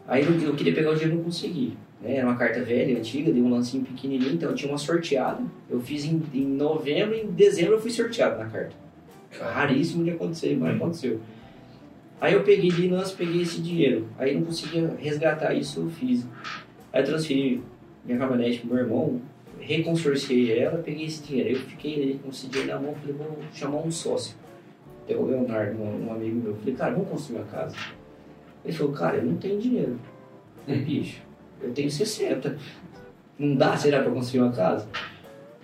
Aí eu, eu queria pegar o dinheiro e não consegui. Né? Era uma carta velha, antiga, dei um lancinho pequenininho, então eu tinha uma sorteada. Eu fiz em, em novembro e em dezembro eu fui sorteado na carta. Raríssimo de acontecer, mas aconteceu. Aí eu peguei de lance, peguei esse dinheiro. Aí não conseguia resgatar isso físico. Aí eu transferi minha caminhonete pro meu irmão, reconsorciei ela, peguei esse dinheiro. Eu fiquei ali com esse dinheiro na mão, falei, vou chamar um sócio. Até o Leonardo, um, um amigo meu. Falei, cara, vamos construir uma casa. Ele falou, cara, eu não tenho dinheiro. Eu falei, bicho, eu tenho 60. Não dá, será pra construir uma casa?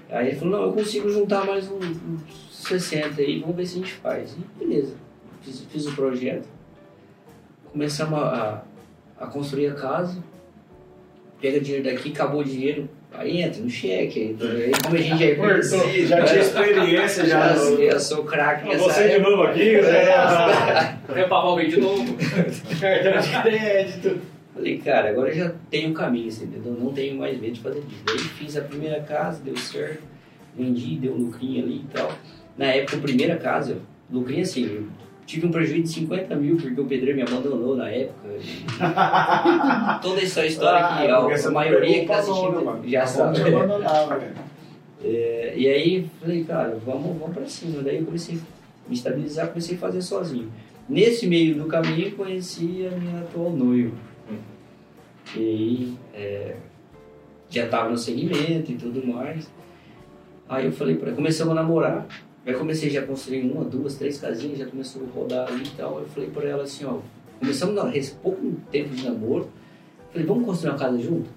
Aí ele falou, não, eu consigo juntar mais uns, uns 60 aí, vamos ver se a gente faz. E beleza, fiz, fiz o projeto. Começamos a, a, a construir a casa. Pega dinheiro daqui, acabou o dinheiro. Aí entra no cheque. Aí, aí como a gente já é conhecido, Já tinha né? experiência, já. já, eu sou craque nessa Você de novo aqui? né? Papel bem de novo. Cartão de crédito. Falei, cara, agora eu já tenho o caminho, assim, entendeu? Não tenho mais medo de fazer isso. Daí fiz a primeira casa, deu certo, vendi, deu um lucrinho ali e tal. Na época, a primeira casa, lucrinho assim, eu tive um prejuízo de 50 mil porque o pedreiro me abandonou na época. Toda essa história que Ah, porque a, a maioria que tá o pavão, né, assistindo mano? já bom sabe. né? É, e aí falei, cara, vamos, vamos pra cima. Daí eu comecei a me estabilizar, comecei a fazer sozinho. Nesse meio do caminho conheci a minha atual noiva. E aí é, já tava no segmento e tudo mais. Aí eu falei pra ela, começamos a namorar. Aí comecei já a construir uma, duas, três casinhas, já começou a rodar ali e tal. Eu falei pra ela assim, ó, começamos a esse pouco tempo de namoro. Falei, vamos construir uma casa junto?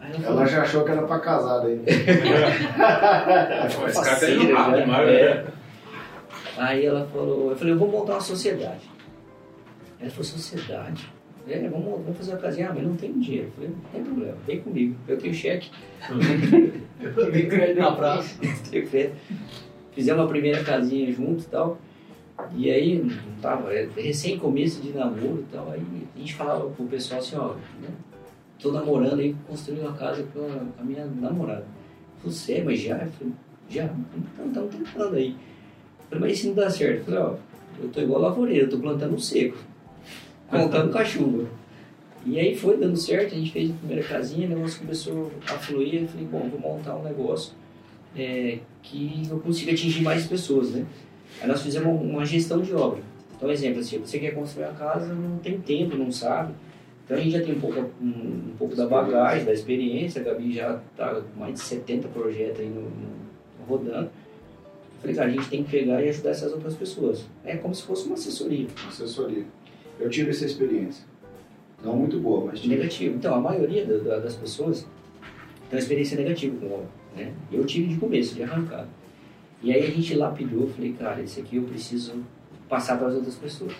Aí ela falou, Ela já achou que era pra casar daí. Esse cara tá indo rápido já. demais, É. né? Aí ela falou, eu falei, eu vou montar uma sociedade. Ela falou, sociedade? É, vamos, vamos fazer uma casinha, ah, mas não tenho dinheiro. Eu falei, não tem problema, vem comigo, eu tenho cheque. Tem crédito na praça. tenho crédito. Fizemos a primeira casinha junto e tal. E aí, não tava, é recém começo de namoro e tal, aí a gente falava pro pessoal assim, ó, né, tô namorando aí, construí uma casa com a, minha namorada. Você, mas já? Eu falei, já? Então, estamos tentando aí. Eu falei, mas e se não dá certo? Eu falei, ó, eu tô igual lavoureiro, eu tô plantando seco, contando com a chuva. E aí foi dando certo, a gente fez a primeira casinha, o negócio começou a fluir, eu falei, bom, vou montar um negócio é, que eu consiga atingir mais pessoas, né? Aí nós fizemos uma gestão de obra. Então, exemplo, assim, você quer construir uma casa, não tem tempo, não sabe. Então a gente já tem um pouco, um, um pouco da bagagem, da experiência, a Gabi já está com mais de 70 projetos aí no, no- rodando. Eu falei, cara, a gente tem que pegar e ajudar essas outras pessoas. É como se fosse uma assessoria. Assessoria. Eu tive essa experiência. Não muito boa, mas tive. Negativo. Então, a maioria da- da- das pessoas tem uma experiência negativa com obra. Né? Eu tive de começo, de arrancada. E aí a gente lapidou, falei, cara, esse aqui eu preciso passar para as outras pessoas.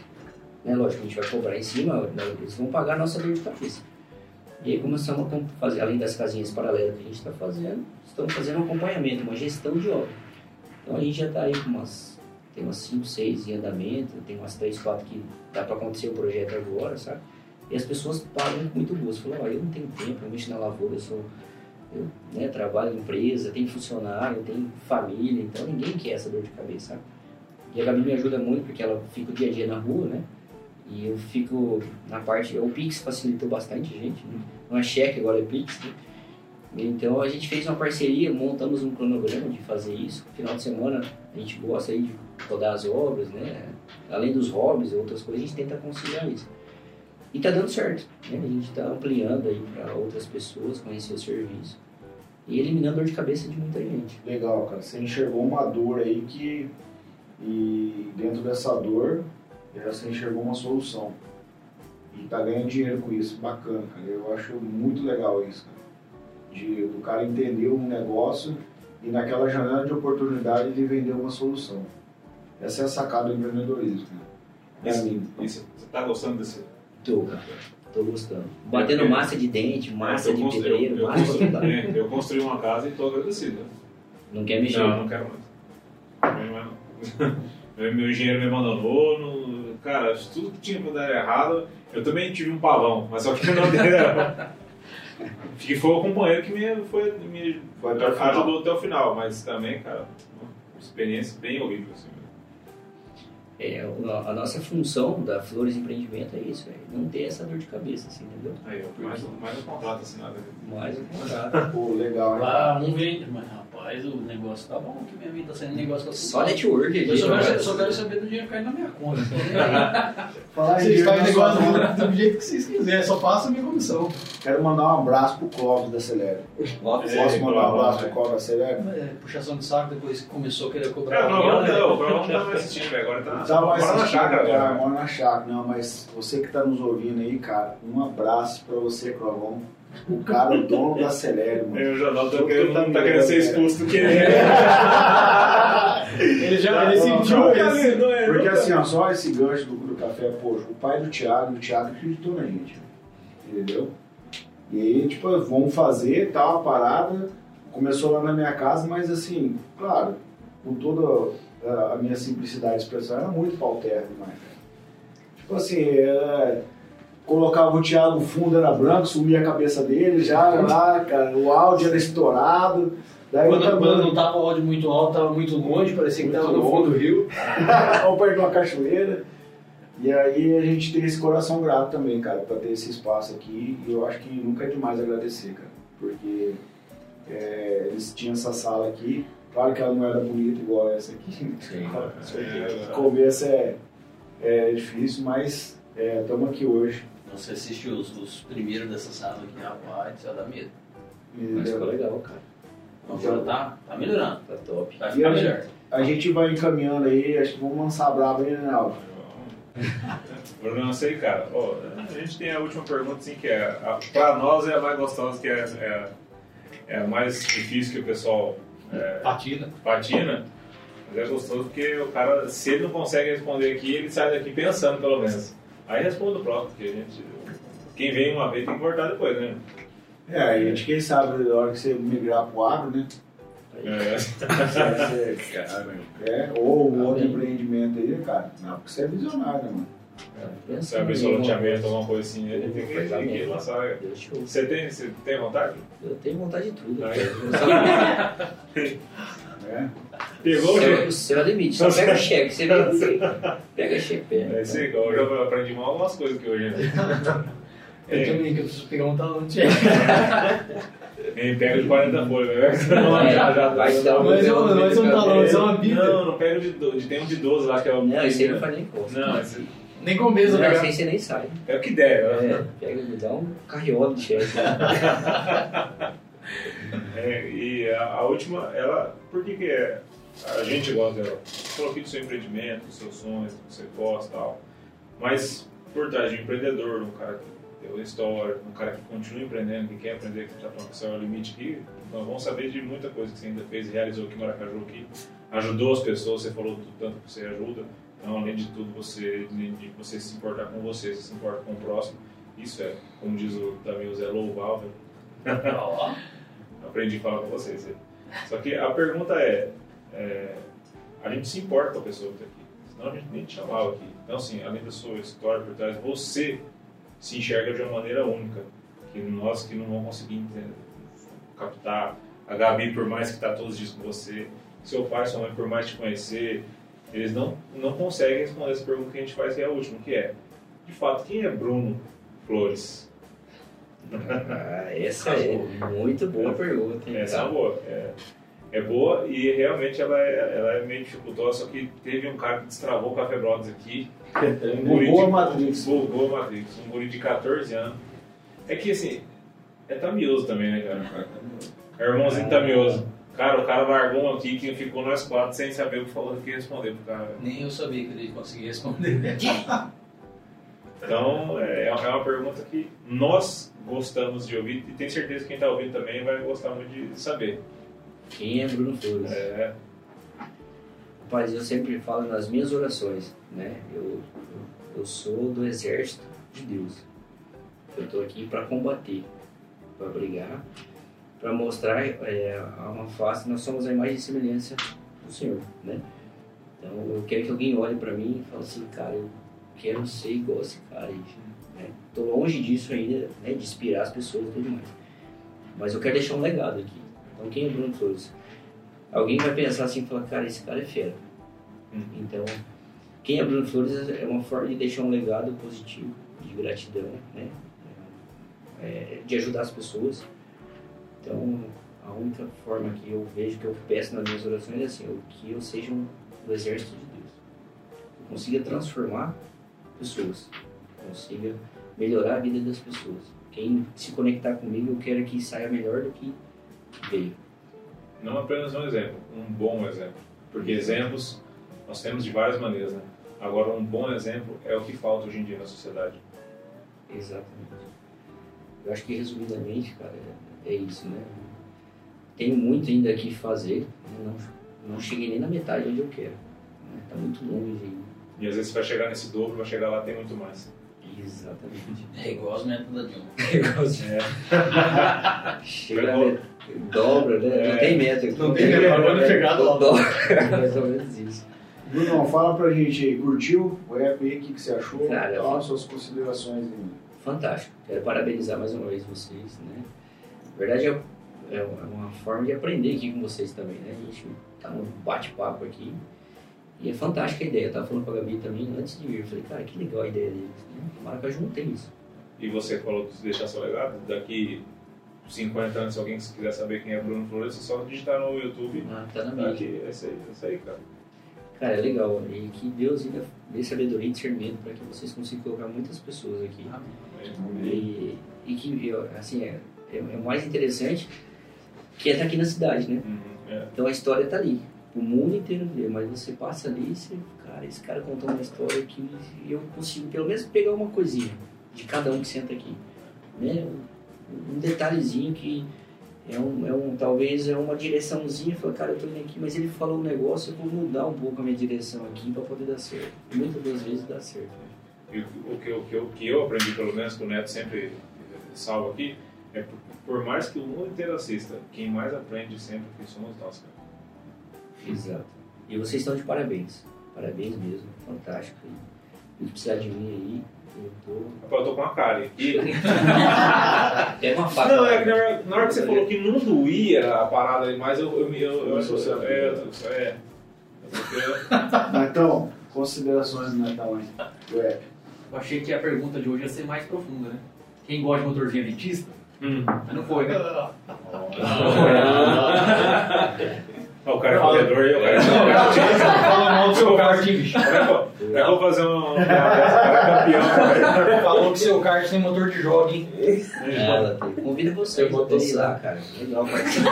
Né? Lógico, a gente vai cobrar em cima, eles vão pagar a nossa dor de cabeça. E aí começamos a fazer, além das casinhas paralelas que a gente está fazendo, estamos fazendo um acompanhamento, uma gestão de obra. Então a gente já está aí com umas, tem umas 5, 6 em andamento, tem umas 3, 4 que dá para acontecer o projeto agora, sabe? E as pessoas pagam muito gosto. Falam, eu não tenho tempo, eu mexo na lavoura, eu sou. Eu né, trabalho em empresa, tenho funcionário, tenho família, então ninguém quer essa dor de cabeça, sabe? E a Gabi me ajuda muito porque ela fica o dia a dia na rua, né? E eu fico na parte. O Pix facilitou bastante, gente. Né? Não é cheque, agora é Pix, né? Então a gente fez uma parceria, montamos um cronograma de fazer isso. Final de semana a gente gosta aí de rodar as obras, né? Além dos hobbies e outras coisas, a gente tenta conciliar isso. E tá dando certo, né? A gente tá ampliando aí para outras pessoas conhecer o serviço e eliminando dor de cabeça de muita gente. Legal, cara. Você enxergou uma dor aí que. E dentro dessa dor, você enxergou uma solução. E tá ganhando dinheiro com isso. Bacana, cara. Eu acho muito legal isso, cara. De, do cara entender um negócio e naquela janela de oportunidade ele vender uma solução. Essa é a sacada do empreendedorismo, cara. É a minha. E você tá gostando desse? Tô, cara. Tô gostando. Batendo massa de dente, massa eu de pedreiro, eu, massa de é, eu construí uma casa e tô agradecido. Não quer mexer. Não, não quero mais. É, meu, meu engenheiro me abandonou. no- cara, tudo que tinha pra dar errado. Eu também tive um pavão, mas só que não deu. Que foi o companheiro que me, foi, me até ajudou até o final, mas também, cara, uma experiência bem horrível. Assim, É, a nossa função da Flores Empreendimento é isso, é não ter essa dor de cabeça, assim, entendeu? Aí, ó, mais, um- mais um contrato assinado. Mais o contrato. Pô, legal, hein? Lá um vende, mas rapaz, o negócio tá bom, que minha vida tá sendo negócio tá Só network aqui. Eu só, quero, né? eu só quero saber do dinheiro cair na minha conta. Falar Vocês fazem negócio do, do jeito que vocês quiserem, só passa a minha comissão. Quero mandar um abraço pro Clóvis da É, Posso mandar um Clóvis, abraço pro Clóvis da Celere? É, puxação de saco, depois que começou a querer cobrar É, o aluguel, Provão né? não, o Provão não tá mais assistindo, velho. Agora tá, Tá mora na chácara cara, agora. mora na chácara. Não, mas você que tá nos ouvindo aí, cara, um abraço pra você, Clovão. O cara, o dono da Celere, mano. É, o jornal tá Tô querendo, tentando tá querendo ser expulso do que ele Ele já Tá ele sentiu esse. não é, Porque não. assim, ó, só esse gancho do, do café, poxa, o pai do Thiago, o Thiago acreditou na gente. Entendeu? E aí, tipo, vamos fazer tal a parada. Começou lá na minha casa, mas assim, claro, com toda a, minha simplicidade de expressão, era muito pau terra demais. cara. Tipo assim, era, colocava o Thiago, o fundo era branco, sumia a cabeça dele, já lá, cara, o áudio era estourado. Daí Quando, tava- quando não tava o áudio muito alto, tava muito longe, parecia que tava no fundo do rio. ao perto de uma cachoeira. E aí a gente tem esse coração grato também, cara, pra ter esse espaço aqui. E eu acho que nunca é demais agradecer, cara. Porque é, eles tinham essa sala aqui. Claro que ela não era bonita igual essa aqui. Sim, É, O começo é, é difícil, mas estamos aqui hoje. Você assistiu os, os primeiros dessa sala aqui, rapaz, isso dá medo. Mas ficou legal, cara. Agora tá, tá melhorando. Tá top. Vai ficar a melhor. A gente vai encaminhando aí, acho que vamos lançar brabo aí, né, eu não sei, cara. Ó, a gente tem a última pergunta, assim, que é. A, pra nós é a mais gostosa, que é, é, é a mais difícil que o pessoal é, Patina. patina. Mas é gostoso porque o cara, se ele não consegue responder aqui, ele sai daqui pensando, pelo menos. Aí responde o próprio, porque a gente. Quem vem uma vez tem que cortar depois, né? É, a gente, quem sabe, na hora que você migrar pro agro, né? É. Você- você- é, ou um outro empreendimento aí, cara. Não, porque você é visionário, né, mano? Se abrir seu loteamento, alguma coisa assim, a gente tem que, tem que lançar. Você tem, você tem vontade? Eu tenho vontade de tudo. Aí. né? Pegou O jeito? o céu é limite. Só pega o cheque. Você vem, pega cheque. É isso aí, eu já aprendi mal algumas coisas aqui hoje. Né? Eu também, que eu preciso pegar um talante. É. Quem pega de 40 folhas, né? Não, É, já, já, vai dar um- Mas é um- mas é um talão, isso é uma bíblia. Não, não pega de, de tem um de 12 lá que é o. Não, esse aí não faz nem costa. Não, esse Nem compensa aí você nem sai. é o que der. É, né? pega, me dá um carriola de chefe. É, e a, a última, ela. Por que, que é, a gente gosta dela? Aqui do seu empreendimento, dos seus sonhos, do que você gosta e tal. Mas por trás de um empreendedor, um cara que deu história, um cara que continua empreendendo, que quer aprender, que está falando que é o limite aqui, nós vamos saber de muita coisa que você ainda fez e realizou aqui em Maracaju, que ajudou as pessoas, você falou do tanto que você ajuda. Então, além de tudo, você, além de você se importar com você, você se importa com o próximo. Isso é, como diz o Tamil, é louvável. Aprendi a falar com vocês. Só que a pergunta é, é, a gente se importa com a pessoa que está aqui, senão a gente nem te chamava aqui. Então, assim, além da sua história por trás, você se enxerga de uma maneira única, que nós que não vamos conseguir entender, captar. A Gabi, por mais que está todos os dias com você, seu pai, sua mãe, por mais te conhecer, eles não, não conseguem responder essa pergunta que a gente faz, que é a última, que é, de fato, quem é Bruno Flores? Ah, essa é muito boa pergunta, hein? Essa é cara? uma boa. É, é boa e realmente ela é, ela é meio dificultosa, só que teve um cara que destravou o Café Brothers aqui. Um guri Bugou a de- Matrix. Bugou a Matrix. Um guri de 14 anos. É que assim, é tamioso também, né, cara? É irmãozinho tamioso. Cara, o cara largou um aqui que ficou nós quatro sem saber o que falou, que responder pro cara. Nem eu sabia que ele conseguia responder. Então, é, é uma pergunta que nós gostamos de ouvir e tenho certeza que quem está ouvindo também vai gostar muito de saber. Quem é Bruno Flores? É, Rapaz, eu sempre falo nas minhas orações, né? Eu, eu, sou do exército de Deus. Eu estou aqui para combater, para brigar, para mostrar é, a uma face. Nós somos a imagem e semelhança do Senhor, né? Então eu quero que alguém olhe para mim e fale assim, cara, eu quero ser igual esse cara. Né? Tô longe disso ainda, né? De inspirar as pessoas e tudo mais. Mas eu quero deixar um legado aqui. Então quem é Bruno Flores? Alguém vai pensar assim e falar, cara, esse cara é fera. Uhum. Então, quem é Bruno Flores é uma forma de deixar um legado positivo, de gratidão, né? É, de ajudar as pessoas. Então, a única forma que eu vejo, que eu peço nas minhas orações é assim, que eu seja um do exército de Deus. Eu consiga transformar pessoas, consiga melhorar a vida das pessoas. Quem se conectar comigo, eu quero que saia melhor do que veio. não apenas um exemplo, um bom exemplo. Porque exemplos nós temos de várias maneiras, né? Agora, um bom exemplo é o que falta hoje em dia na sociedade. Exatamente. Eu acho que resumidamente, cara, é, isso, né? Tenho muito ainda aqui que fazer, né? não, não cheguei nem na metade onde eu quero. Né? Tá muito longe ainda. E às vezes você vai chegar nesse dobro, vai chegar lá, tem muito mais. Exatamente. É igual as metas da Dilma. Chega na met... dobra, né? É. Não tem meta. Não tem meta, quando chegar, dobra. dobra. Mais ou menos isso. Bruno, fala pra gente aí, curtiu o app aí, o que, que você achou? Cara, as suas considerações aí. Fantástico. Quero parabenizar mais uma vez vocês, né? Na verdade, é é uma forma de aprender aqui com vocês também, né? A gente tá num bate-papo aqui e é fantástica a ideia. Eu tava falando com a Gabi também antes de vir. Eu falei, cara, que legal a ideia deles. Né? Maracaju não tem isso. E você falou de deixar seu legado. Daqui 50 anos, se alguém quiser saber quem é Bruno Flores, é só digitar no YouTube. Ah, tá na Tá mídia. aqui, é isso aí, é isso aí, cara. Cara, é legal. E que Deus ainda dê sabedoria e discernimento para que vocês consigam colocar muitas pessoas aqui. E, e que, assim, é, é, é o mais interessante que é estar aqui na cidade, né? Uhum, é. Então a história tá ali. O mundo inteiro vê, mas você passa ali e você, cara, esse cara contou uma história que eu consigo pelo menos pegar uma coisinha de cada um que senta aqui. Né? Um, detalhezinho que é um, é um, talvez é uma direçãozinha, fala, cara, eu tô indo aqui, mas ele falou um negócio, eu vou mudar um pouco a minha direção aqui para poder dar certo. Muitas das vezes dá certo. né? E o, que, o, que o que eu aprendi, pelo menos, que o Neto sempre eh, salva aqui, é por, por mais que o mundo inteiro assista, quem mais aprende sempre que somos nós, cara. Exato. E vocês estão de parabéns. Parabéns mesmo, fantástico. E se precisar de mim aí, eu tô. Eu tô com a cara. E, Pega uma faca. não, é que na hora, na hora que você falou que não doía a parada aí, mas eu. eu, eu, eu, ser eu, é, eu, é, eu, Netão, considerações do Netão aí. Eu achei que a pergunta de hoje ia ser mais profunda, né? Quem gosta de motorzinho elitista, Hum. mas não foi, né? O cara é corredor e o cara Fala mal do seu kart, bicho. Eu vou fazer um. dessa, o cara é campeão. cara. Falou que seu kart tem motor de jogo, hein? Ela. Convida você Eu vou tossir. lá, cara. Legal participar.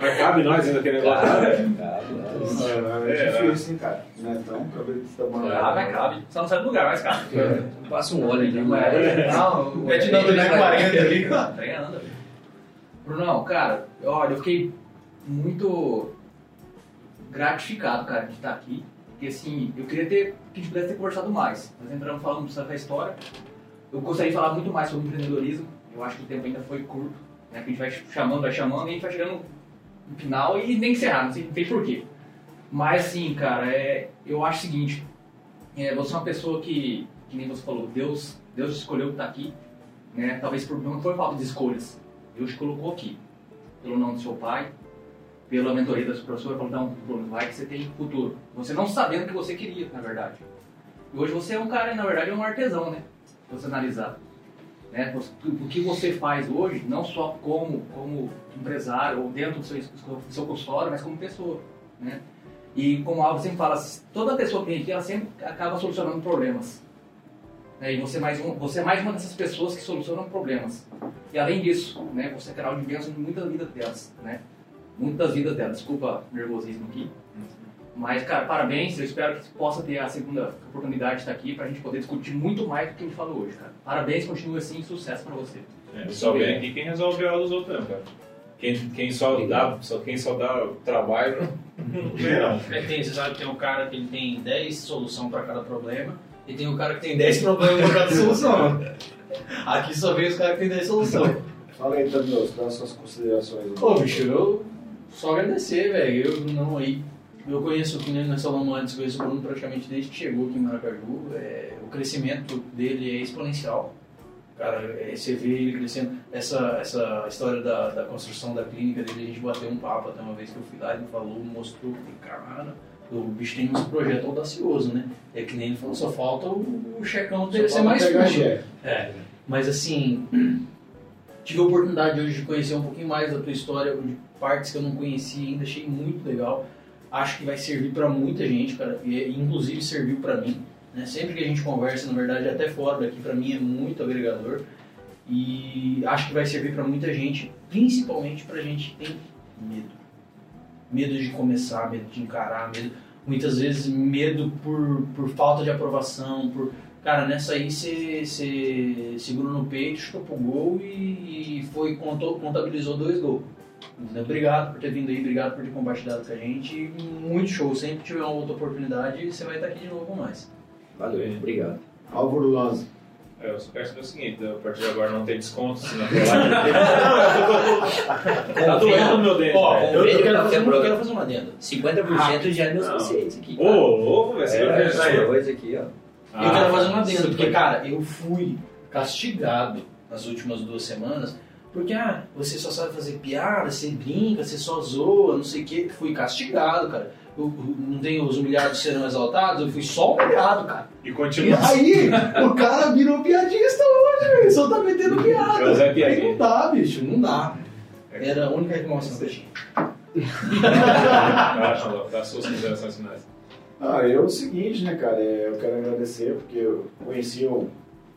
Mas cabe nós ainda aquele negócio. Né? cara, É, É, difícil, hein, cara. Não é tão desse tamanho. Ah, mas cabe. Só não sai do lugar, mas cabe. Passa um óleo ali, mas... Não, o- Mete na 240 ali. Treinando, velho. Brunão, cara, olha, eu fiquei muito gratificado, cara, de estar aqui. Porque assim, eu queria ter, que a gente pudesse ter conversado mais. Nós entramos falando sobre a história. Eu gostaria de falar muito mais sobre empreendedorismo. Eu acho que o tempo ainda foi curto. Né? A gente vai chamando, vai chamando e a gente vai chegando no final e nem encerrar, não sei, não sei porquê. Mas assim, cara, é, eu acho o seguinte, é, você é uma pessoa que, que nem você falou, Deus, Deus escolheu estar aqui, né? Talvez por não foi falta de escolhas. Deus te colocou aqui, pelo nome do seu pai, pela mentoria da sua professora, falou, não, Bruno, vai que você tem futuro. Você não sabendo o que você queria, na verdade. E hoje você é um cara, na verdade, é um artesão, né? Você analisar. Né? O que você faz hoje, não só como, como empresário ou dentro do seu, do seu consultório, mas como pessoa, né? E como a Alva sempre fala, toda pessoa que vem aqui, ela sempre acaba solucionando problemas. Né? E você é, mais um, você é mais uma dessas pessoas que solucionam problemas. E além disso, né, você é canal de bênção em muitas vidas delas, né? Muitas vidas delas. Desculpa o nervosismo aqui. Mas, cara, parabéns. Eu espero que você possa ter a segunda oportunidade de estar aqui para a gente poder discutir muito mais do que a gente falou hoje, cara. Parabéns, continue assim, sucesso para você. É, só vem aqui quem resolve a aula dos outros, né, cara. Quem, quem, só dá, só, quem só dá trabalho não. É, tem, você sabe que tem um cara que ele tem 10 soluções para cada problema e tem um cara que tem 10 problemas para cada solução. Aqui só vem os caras que tem 10 soluções. Fala aí, Tadeusz, dá suas considerações. Ô, bicho, eu só agradecer, velho. Eu não aí. Eu conheço, nem nós falamos antes, conheço o Bruno praticamente desde que chegou aqui em Maracaju. É, o crescimento dele é exponencial. Cara, é, você vê ele crescendo. Essa, essa história da, da construção da clínica dele, a gente bateu um papo até uma vez que eu fui lá, ele falou, mostrou, falei, cara, o bicho tem um projeto audacioso, né? É que nem ele falou, só falta o, o checão dele ser mais chefe. É, mas assim, tive a oportunidade hoje de conhecer um pouquinho mais da tua história, de partes que eu não conhecia ainda, achei muito legal. Acho que vai servir para muita gente, cara, e inclusive serviu para mim. Né? Sempre que a gente conversa, na verdade, até fora daqui, para mim é muito agregador. E acho que vai servir para muita gente, principalmente para gente que tem medo. Medo de começar, medo de encarar, medo, muitas vezes medo por, por falta de aprovação, por Cara, nessa aí você segurou no peito, chutou pro gol e, e foi, contou, contabilizou dois gols. Obrigado por ter vindo aí, obrigado por ter compartilhado com a gente. Muito show. Sempre tiver uma outra oportunidade, você vai estar aqui de novo com nós. Valeu, obrigado. Álvaro Lanza. É, eu só quero saber o seguinte, a partir de agora não tem desconto, senão Tá doendo o meu dente. Ó, eu, eu quero Café fazer, um- eu quero fazer uma adenda. 50% já é meus Não. receitos aqui. Ô, louco, velho. Vai É, aí. dois aqui, ó. Ah, eu quero fazer uma adenda, super. porque, cara, eu fui castigado nas últimas duas semanas, porque, ah, você só sabe fazer piada, você brinca, você só zoa, não sei o quê. Fui castigado, cara. Eu- eu- não tem os humilhados serão exaltados, eu fui só humilhado, cara. E E continua. aí, o cara virou piadista hoje, velho. Só tá metendo piada. É o Zé Aí Piadinha. não dá, bicho, não dá. Era a única reclamação que eu tinha. Dá suas considerações finais. Ah, eu é o seguinte, né, cara? é, eu quero agradecer porque eu conheci um,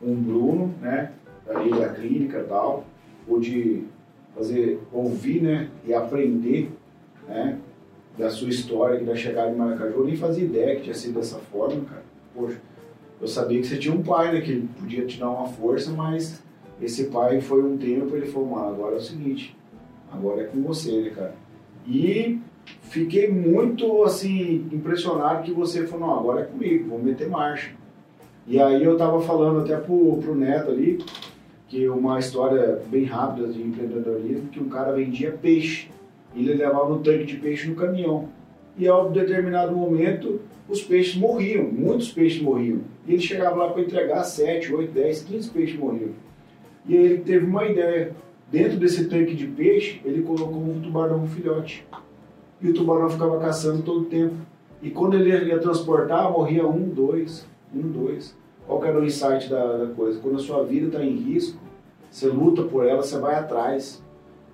um Bruno, né? Ali da clínica e tal. Pude fazer, ouvir, né? E aprender, né? Da sua história da chegada em Maracaju. Eu nem fazia ideia que tinha sido dessa forma, cara. Poxa, eu sabia que você tinha um pai, né? Que podia te dar uma força, mas esse pai foi um tempo, ele falou, mano, agora é o seguinte, agora é com você, né, cara? E fiquei muito assim impressionado que você falou, não, agora é comigo, vamos meter marcha. E aí eu tava falando até pro, pro Neto ali, que uma história bem rápida de empreendedorismo, que um cara vendia peixe. Ele levava um tanque de peixe no caminhão. E a um determinado momento os peixes morriam, muitos peixes morriam. E ele chegava lá para entregar 7, 8, 10, 15 peixes morriam. E aí ele teve uma ideia. Dentro desse tanque de peixe, ele colocou um tubarão filhote. E o tubarão ficava caçando todo o tempo. E quando ele ia transportar, morria um, dois, um, dois. Qual que era o insight da, da coisa? Quando a sua vida está em risco, você luta por ela, você vai atrás.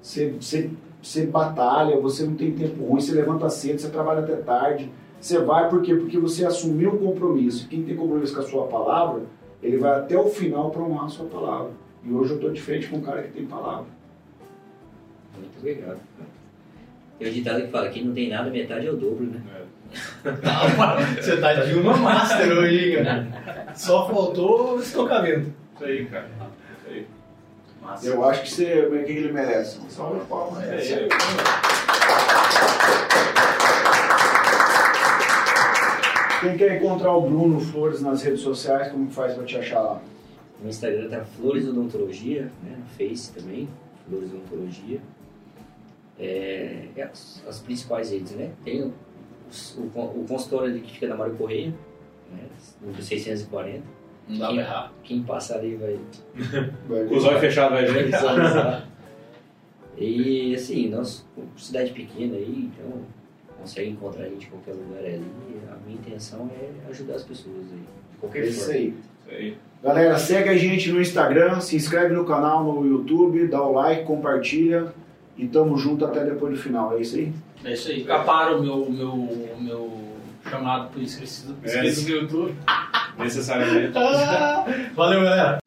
Você, você, você batalha, você não tem tempo ruim, você levanta cedo, você trabalha até tarde. Você vai por quê? Porque você assumiu um compromisso. Quem tem compromisso com a sua palavra, ele vai até o final para honrar a sua palavra. E hoje eu estou de frente com um cara que tem palavra. Muito obrigado. Tem um ditado que fala, quem não tem nada, metade é o dobro, né? Você tá de uma master hoje, cara? Só faltou o estocamento. Isso aí, cara. Massa. Eu acho que você, o que ele merece. Uma salva de palmas. É, Isso é, aí. Quem quer encontrar o Bruno Flores nas redes sociais, como faz para te achar lá? No Instagram tá Flores Odontologia, né? no Face também, Flores Odontologia. É, é as, as principais redes, né? Tem o, o, o consultório ali que fica na Mário Correia, né? número 640. Não dá pra errar. Quem passar ali vai Vai Com os olhos fechados vai ver. e assim, nós, cidade pequena aí, então consegue encontrar a gente em qualquer lugar ali. A minha intenção é ajudar as pessoas aí, de qualquer É isso forma. aí. Isso aí. Galera, segue a gente no Instagram, se inscreve no canal no YouTube, dá o like, compartilha e tamo junto até depois do final. É isso aí? É isso aí. Caparam o meu, meu, meu chamado por inscrito, É. no YouTube necessariamente. Valeu, galera!